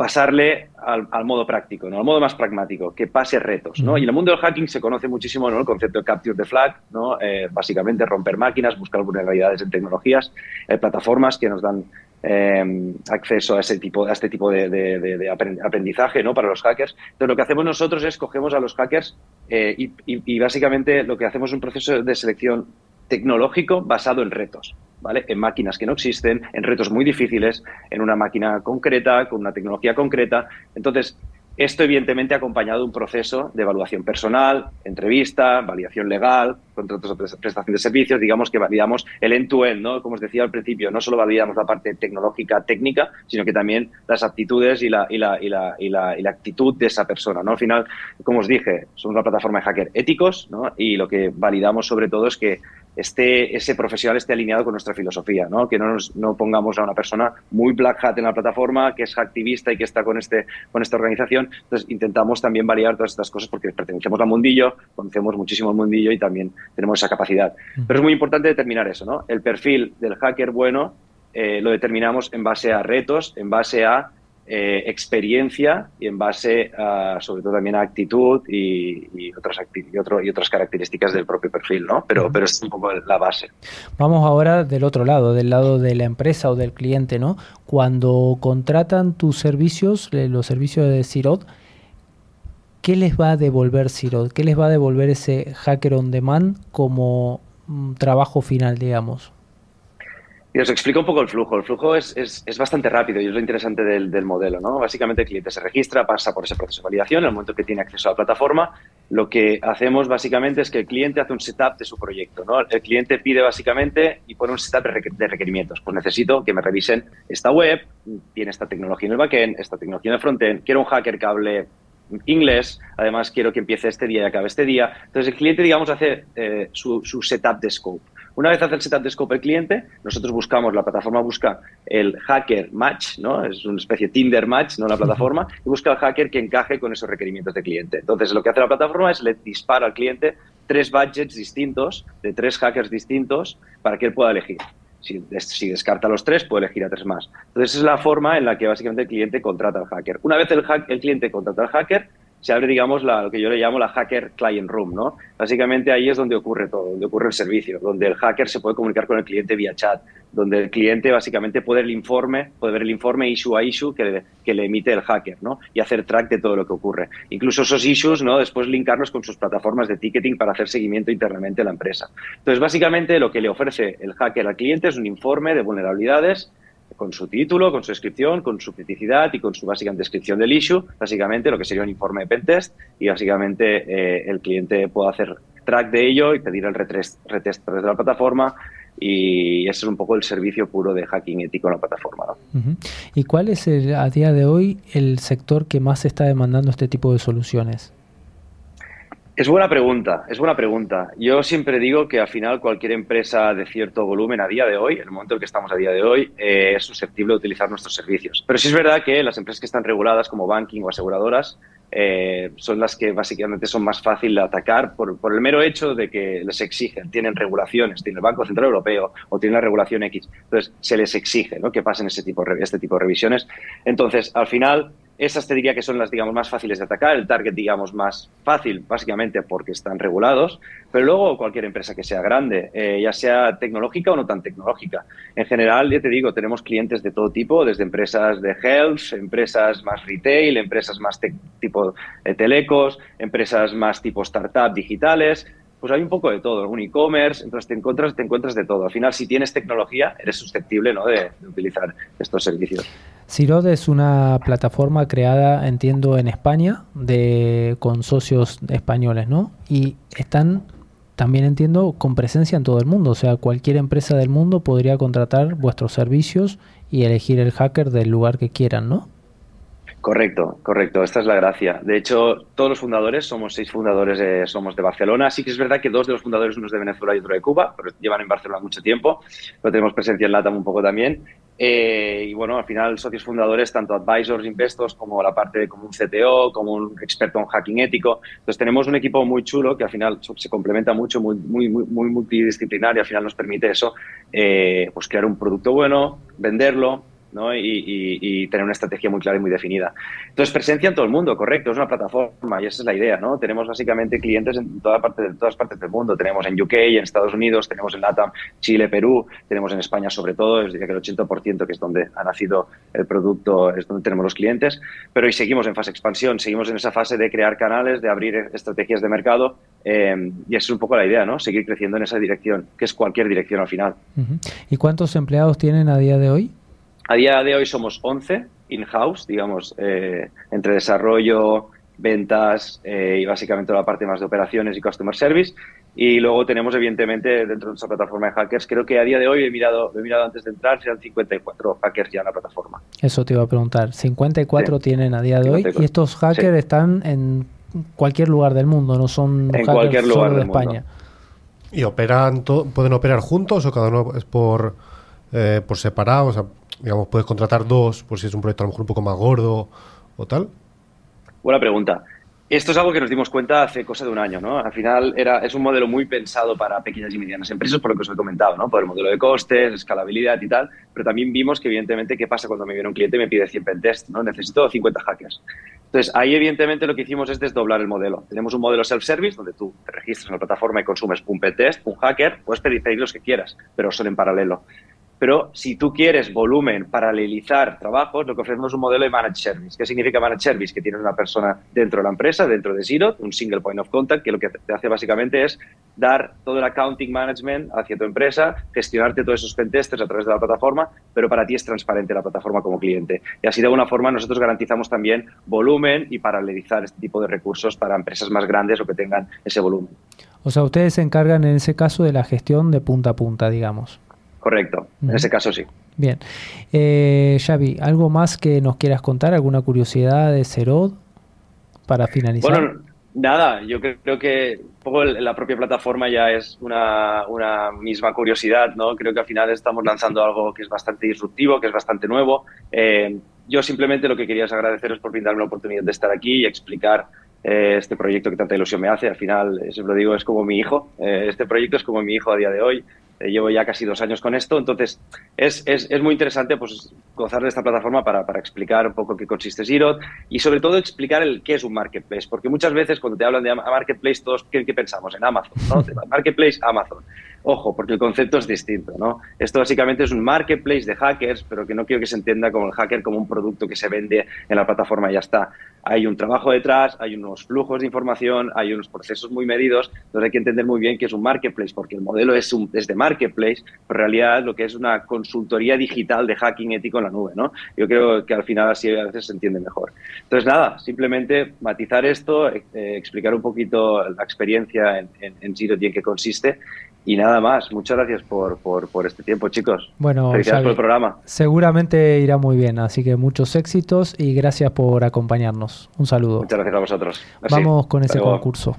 pasarle al, modo práctico, ¿no? al modo más pragmático, que pase retos. ¿no? Y en el mundo del hacking se conoce muchísimo ¿no? el concepto de capture the flag, ¿no? Eh, básicamente romper máquinas, buscar vulnerabilidades en tecnologías, hay plataformas que nos dan eh, acceso a, ese tipo, a este tipo de, aprendizaje ¿no? para los hackers. Entonces, lo que hacemos nosotros es cogemos a los hackers eh, y, básicamente lo que hacemos es un proceso de selección tecnológico basado en retos, ¿vale? En máquinas que no existen, en retos muy difíciles, en una máquina concreta, con una tecnología concreta. Entonces, esto, evidentemente, acompañado de un proceso de evaluación personal, entrevista, validación legal, contratos de prestación de servicios, digamos que validamos el end-to-end, ¿no? Como os decía al principio, no solo validamos la parte tecnológica, técnica, sino que también las aptitudes y la, y la, y la, y la, y la actitud de esa persona, ¿no? Al final, como os dije, somos una plataforma de hacker éticos, ¿no? Y lo que validamos sobre todo es que esté, ese profesional esté alineado con nuestra filosofía, ¿no? que no, nos, no pongamos a una persona muy black hat en la plataforma, que es activista y que está con, este, con esta organización. Entonces, intentamos también variar todas estas cosas porque pertenecemos al mundillo, conocemos muchísimo el mundillo y también tenemos esa capacidad. Pero es muy importante determinar eso, ¿no? El perfil del hacker bueno eh, lo determinamos en base a retos, en base a eh, experiencia y en base sobre todo también a actitud y, otras, y, otro, y otras características del propio perfil, ¿no? Pero, pero es un poco la base. Vamos ahora del otro lado, del lado de la empresa o del cliente, ¿no? Cuando contratan tus servicios, los servicios de Sirot, ¿qué les va a devolver Sirot? ¿Qué les va a devolver ese hacker on demand como mm, trabajo final, digamos? Y os explico un poco el flujo. El flujo es, es, bastante rápido y es lo interesante del, del, modelo. ¿no? Básicamente el cliente se registra, pasa por ese proceso de validación. En el momento que tiene acceso a la plataforma, lo que hacemos básicamente es que el cliente hace un setup de su proyecto. ¿no? El cliente pide básicamente y pone un setup de requerimientos. Pues necesito que me revisen esta web, tiene esta tecnología en el backend, esta tecnología en el frontend, quiero un hacker que hable inglés, además quiero que empiece este día y acabe este día. Entonces el cliente, digamos, hace eh, su, su setup de scope. Una vez hace el setup de scope el cliente, nosotros buscamos, la plataforma busca el hacker match, ¿no? Es una especie de Tinder match, ¿no? La plataforma, y busca el hacker que encaje con esos requerimientos de cliente. Entonces, lo que hace la plataforma es le dispara al cliente tres budgets distintos, de tres hackers distintos, para que él pueda elegir. Si, si, descarta los tres, puede elegir a tres más. Entonces, es la forma en la que básicamente el cliente contrata al hacker. Una vez el, el cliente contrata al hacker, se abre, digamos, la, lo que yo le llamo la hacker client room, ¿no? Básicamente ahí es donde ocurre todo, donde ocurre el servicio, donde el hacker se puede comunicar con el cliente vía chat, donde el cliente básicamente puede el informe, puede ver el informe issue a issue que le, que le emite el hacker, ¿no? Y hacer track de todo lo que ocurre. Incluso esos issues, ¿no? Después linkarlos con sus plataformas de ticketing para hacer seguimiento internamente a la empresa. Entonces, básicamente lo que le ofrece el hacker al cliente es un informe de vulnerabilidades con su título, con su descripción, con su criticidad y con su básica descripción del issue, básicamente lo que sería un informe de pentest y básicamente eh, el cliente puede hacer track de ello y pedir el retest, retest de la plataforma y ese es un poco el servicio puro de hacking ético en la plataforma. ¿Y cuál es a día de hoy el sector que más está demandando este tipo de soluciones? Es buena pregunta, es buena pregunta. Yo siempre digo que al final cualquier empresa de cierto volumen a día de hoy, en el momento en el que estamos a día de hoy, eh, es susceptible de utilizar nuestros servicios. Pero sí es verdad que las empresas que están reguladas como banking o aseguradoras eh, son las que básicamente son más fáciles de atacar por, por, el mero hecho de que les exigen, tienen regulaciones, tiene el Banco Central Europeo o tiene la regulación X. Entonces, se les exige ¿no? que pasen ese tipo, este tipo de revisiones. Entonces, al final, esas te diría que son las, digamos, más fáciles de atacar, el target, digamos, más fácil, básicamente porque están regulados, pero luego cualquier empresa que sea grande, eh, ya sea tecnológica o no tan tecnológica. En general, ya te digo, tenemos clientes de todo tipo, desde empresas de health, empresas más retail, empresas más tipo eh, telecos, empresas más tipo startup digitales, pues hay un poco de todo, un e-commerce, entonces te encuentras, te encuentras de todo. Al final, si tienes tecnología, eres susceptible ¿no? de, de utilizar estos servicios. Sirod es una plataforma creada, entiendo, en España de, con socios españoles, ¿no? Y están, también entiendo, con presencia en todo el mundo. O sea, cualquier empresa del mundo podría contratar vuestros servicios y elegir el hacker del lugar que quieran, ¿no? Correcto, correcto. Esta es la gracia. De hecho, todos los fundadores, somos seis fundadores, somos de Barcelona. Sí que es verdad que dos de los fundadores, uno es de Venezuela y otro de Cuba, pero llevan en Barcelona mucho tiempo. Pero tenemos presencia en LATAM un poco también. Eh, y bueno, al final, socios fundadores, tanto advisors, investors, como la parte de como un CTO, como un experto en hacking ético. Entonces, tenemos un equipo muy chulo que al final se complementa mucho, muy, muy, muy, multidisciplinar y al final nos permite eso, eh, pues crear un producto bueno, venderlo, ¿no? Y, tener una estrategia muy clara y muy definida. Entonces, presencia en todo el mundo, correcto, es una plataforma y esa es la idea, ¿no? Tenemos básicamente clientes en toda parte de todas partes del mundo. Tenemos en UK, en Estados Unidos, tenemos en LATAM, Chile, Perú, tenemos en España sobre todo, es diría que el 80% que es donde ha nacido el producto, es donde tenemos los clientes, pero hoy seguimos en fase de expansión, seguimos en esa fase de crear canales, de abrir estrategias de mercado eh, y esa es un poco la idea, ¿no? Seguir creciendo en esa dirección, que es cualquier dirección al final. ¿Y cuántos empleados tienen a día de hoy? A día de hoy somos 11 in-house, digamos, eh, entre desarrollo, ventas eh, y básicamente la parte más de operaciones y customer service. Y luego tenemos, evidentemente, dentro de nuestra plataforma de hackers, creo que a día de hoy he mirado, he mirado antes de entrar, serán 54 hackers ya en la plataforma. Eso te iba a preguntar. 54 tienen a día de hoy y estos hackers están en cualquier lugar del mundo, no son en cualquier lugar de España. ¿Y operan, pueden operar juntos o cada uno es por, eh, por separado? O sea, digamos, puedes contratar dos por si es un proyecto a lo mejor un poco más gordo o tal? Buena pregunta. Esto es algo que nos dimos cuenta hace cosa de un año, ¿no? Al final era, es un modelo muy pensado para pequeñas y medianas empresas, por lo que os he comentado, ¿no? Por el modelo de costes, escalabilidad y tal, pero también vimos que evidentemente qué pasa cuando me viene un cliente y me pide 100 pentest, ¿no? Necesito 50 hackers. Entonces, ahí evidentemente lo que hicimos es desdoblar el modelo. Tenemos un modelo self-service donde tú te registras en la plataforma y consumes un pentest, un hacker, puedes pedir, pedir los que quieras, pero son en paralelo. Pero si tú quieres volumen, paralelizar trabajos, lo que ofrecemos es un modelo de managed service. ¿Qué significa managed service? Que tienes una persona dentro de la empresa, dentro de Zero, un single point of contact, que lo que te hace básicamente es dar todo el accounting management hacia tu empresa, gestionarte todos esos pentesters a través de la plataforma, pero para ti es transparente la plataforma como cliente. Y así de alguna forma nosotros garantizamos también volumen y paralelizar este tipo de recursos para empresas más grandes o que tengan ese volumen. O sea, ustedes se encargan en ese caso de la gestión de punta a punta, digamos. Correcto, en ese caso sí. Bien. Eh, Xavi, ¿algo más que nos quieras contar? ¿Alguna curiosidad de Cerod para finalizar? Bueno, nada, yo creo que un poco la propia plataforma ya es una, una, misma curiosidad, ¿no? Creo que al final estamos lanzando algo que es bastante disruptivo, que es bastante nuevo. Eh, yo simplemente lo que quería es agradeceros por brindarme la oportunidad de estar aquí y explicar eh, este proyecto que tanta ilusión me hace. Al final, siempre lo digo, es como mi hijo. este proyecto es como mi hijo a día de hoy. Eh, llevo ya casi dos años con esto, entonces es, es, es muy interesante pues, gozar de esta plataforma para, para, explicar un poco qué consiste Zero y sobre todo explicar el qué es un marketplace, porque muchas veces cuando te hablan de marketplace todos, ¿qué, qué pensamos? En Amazon, ¿no? marketplace, Amazon. Ojo, porque el concepto es distinto, ¿no? Esto básicamente es un marketplace de hackers, pero que no quiero que se entienda como el hacker como un producto que se vende en la plataforma y ya está. Hay un trabajo detrás, hay unos flujos de información, hay unos procesos muy medidos, entonces hay que entender muy bien que es un marketplace, porque el modelo es, un, de marketplace, pero en realidad lo que es una consultoría digital de hacking ético en la nube, ¿no? Yo creo que al final así a veces se entiende mejor. Entonces, nada, simplemente matizar esto, eh, explicar un poquito la experiencia en, en, en Zero y en qué consiste y nada más, muchas gracias por, por, por este tiempo, chicos. Bueno, Felicidades por el programa. Seguramente irá muy bien, así que muchos éxitos y gracias por acompañarnos. Un saludo. Muchas gracias a vosotros. Así, Vamos con ese concurso.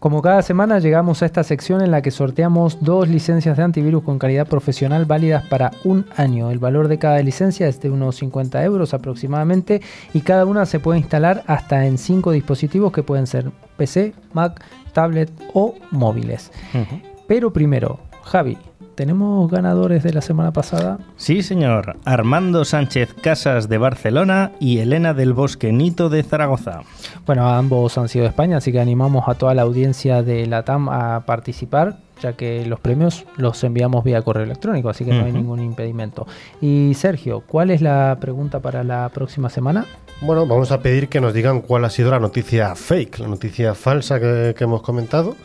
Como cada semana llegamos a esta sección en la que sorteamos dos licencias de antivirus con calidad profesional válidas para un año. El valor de cada licencia es de unos 50 euros aproximadamente y cada una se puede instalar hasta en cinco dispositivos que pueden ser PC, Mac, tablet o móviles. Uh -huh. Pero primero, Javi, ¿Tenemos ganadores de la semana pasada? Sí, señor. Armando Sánchez Casas de Barcelona y Elena del Bosque Nito de Zaragoza. Bueno, ambos han sido de España, así que animamos a toda la audiencia de la TAM a participar ya que los premios los enviamos vía correo electrónico, así que uh -huh. no hay ningún impedimento. Y Sergio, ¿cuál es la pregunta para la próxima semana? Bueno, vamos a pedir que nos digan cuál ha sido la noticia fake, la noticia falsa que, que hemos comentado.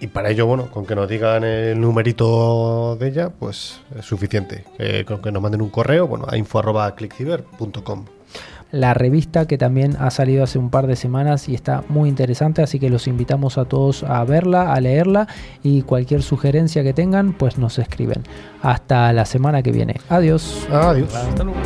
Y para ello, bueno, con que nos digan el numerito de ella, pues es suficiente. Eh, con que nos manden un correo, bueno, a info.clickciber.com. La revista que también ha salido hace un par de semanas y está muy interesante, así que los invitamos a todos a verla, a leerla y cualquier sugerencia que tengan, pues nos escriben. Hasta la semana que viene. Adiós. Adiós. Hasta luego.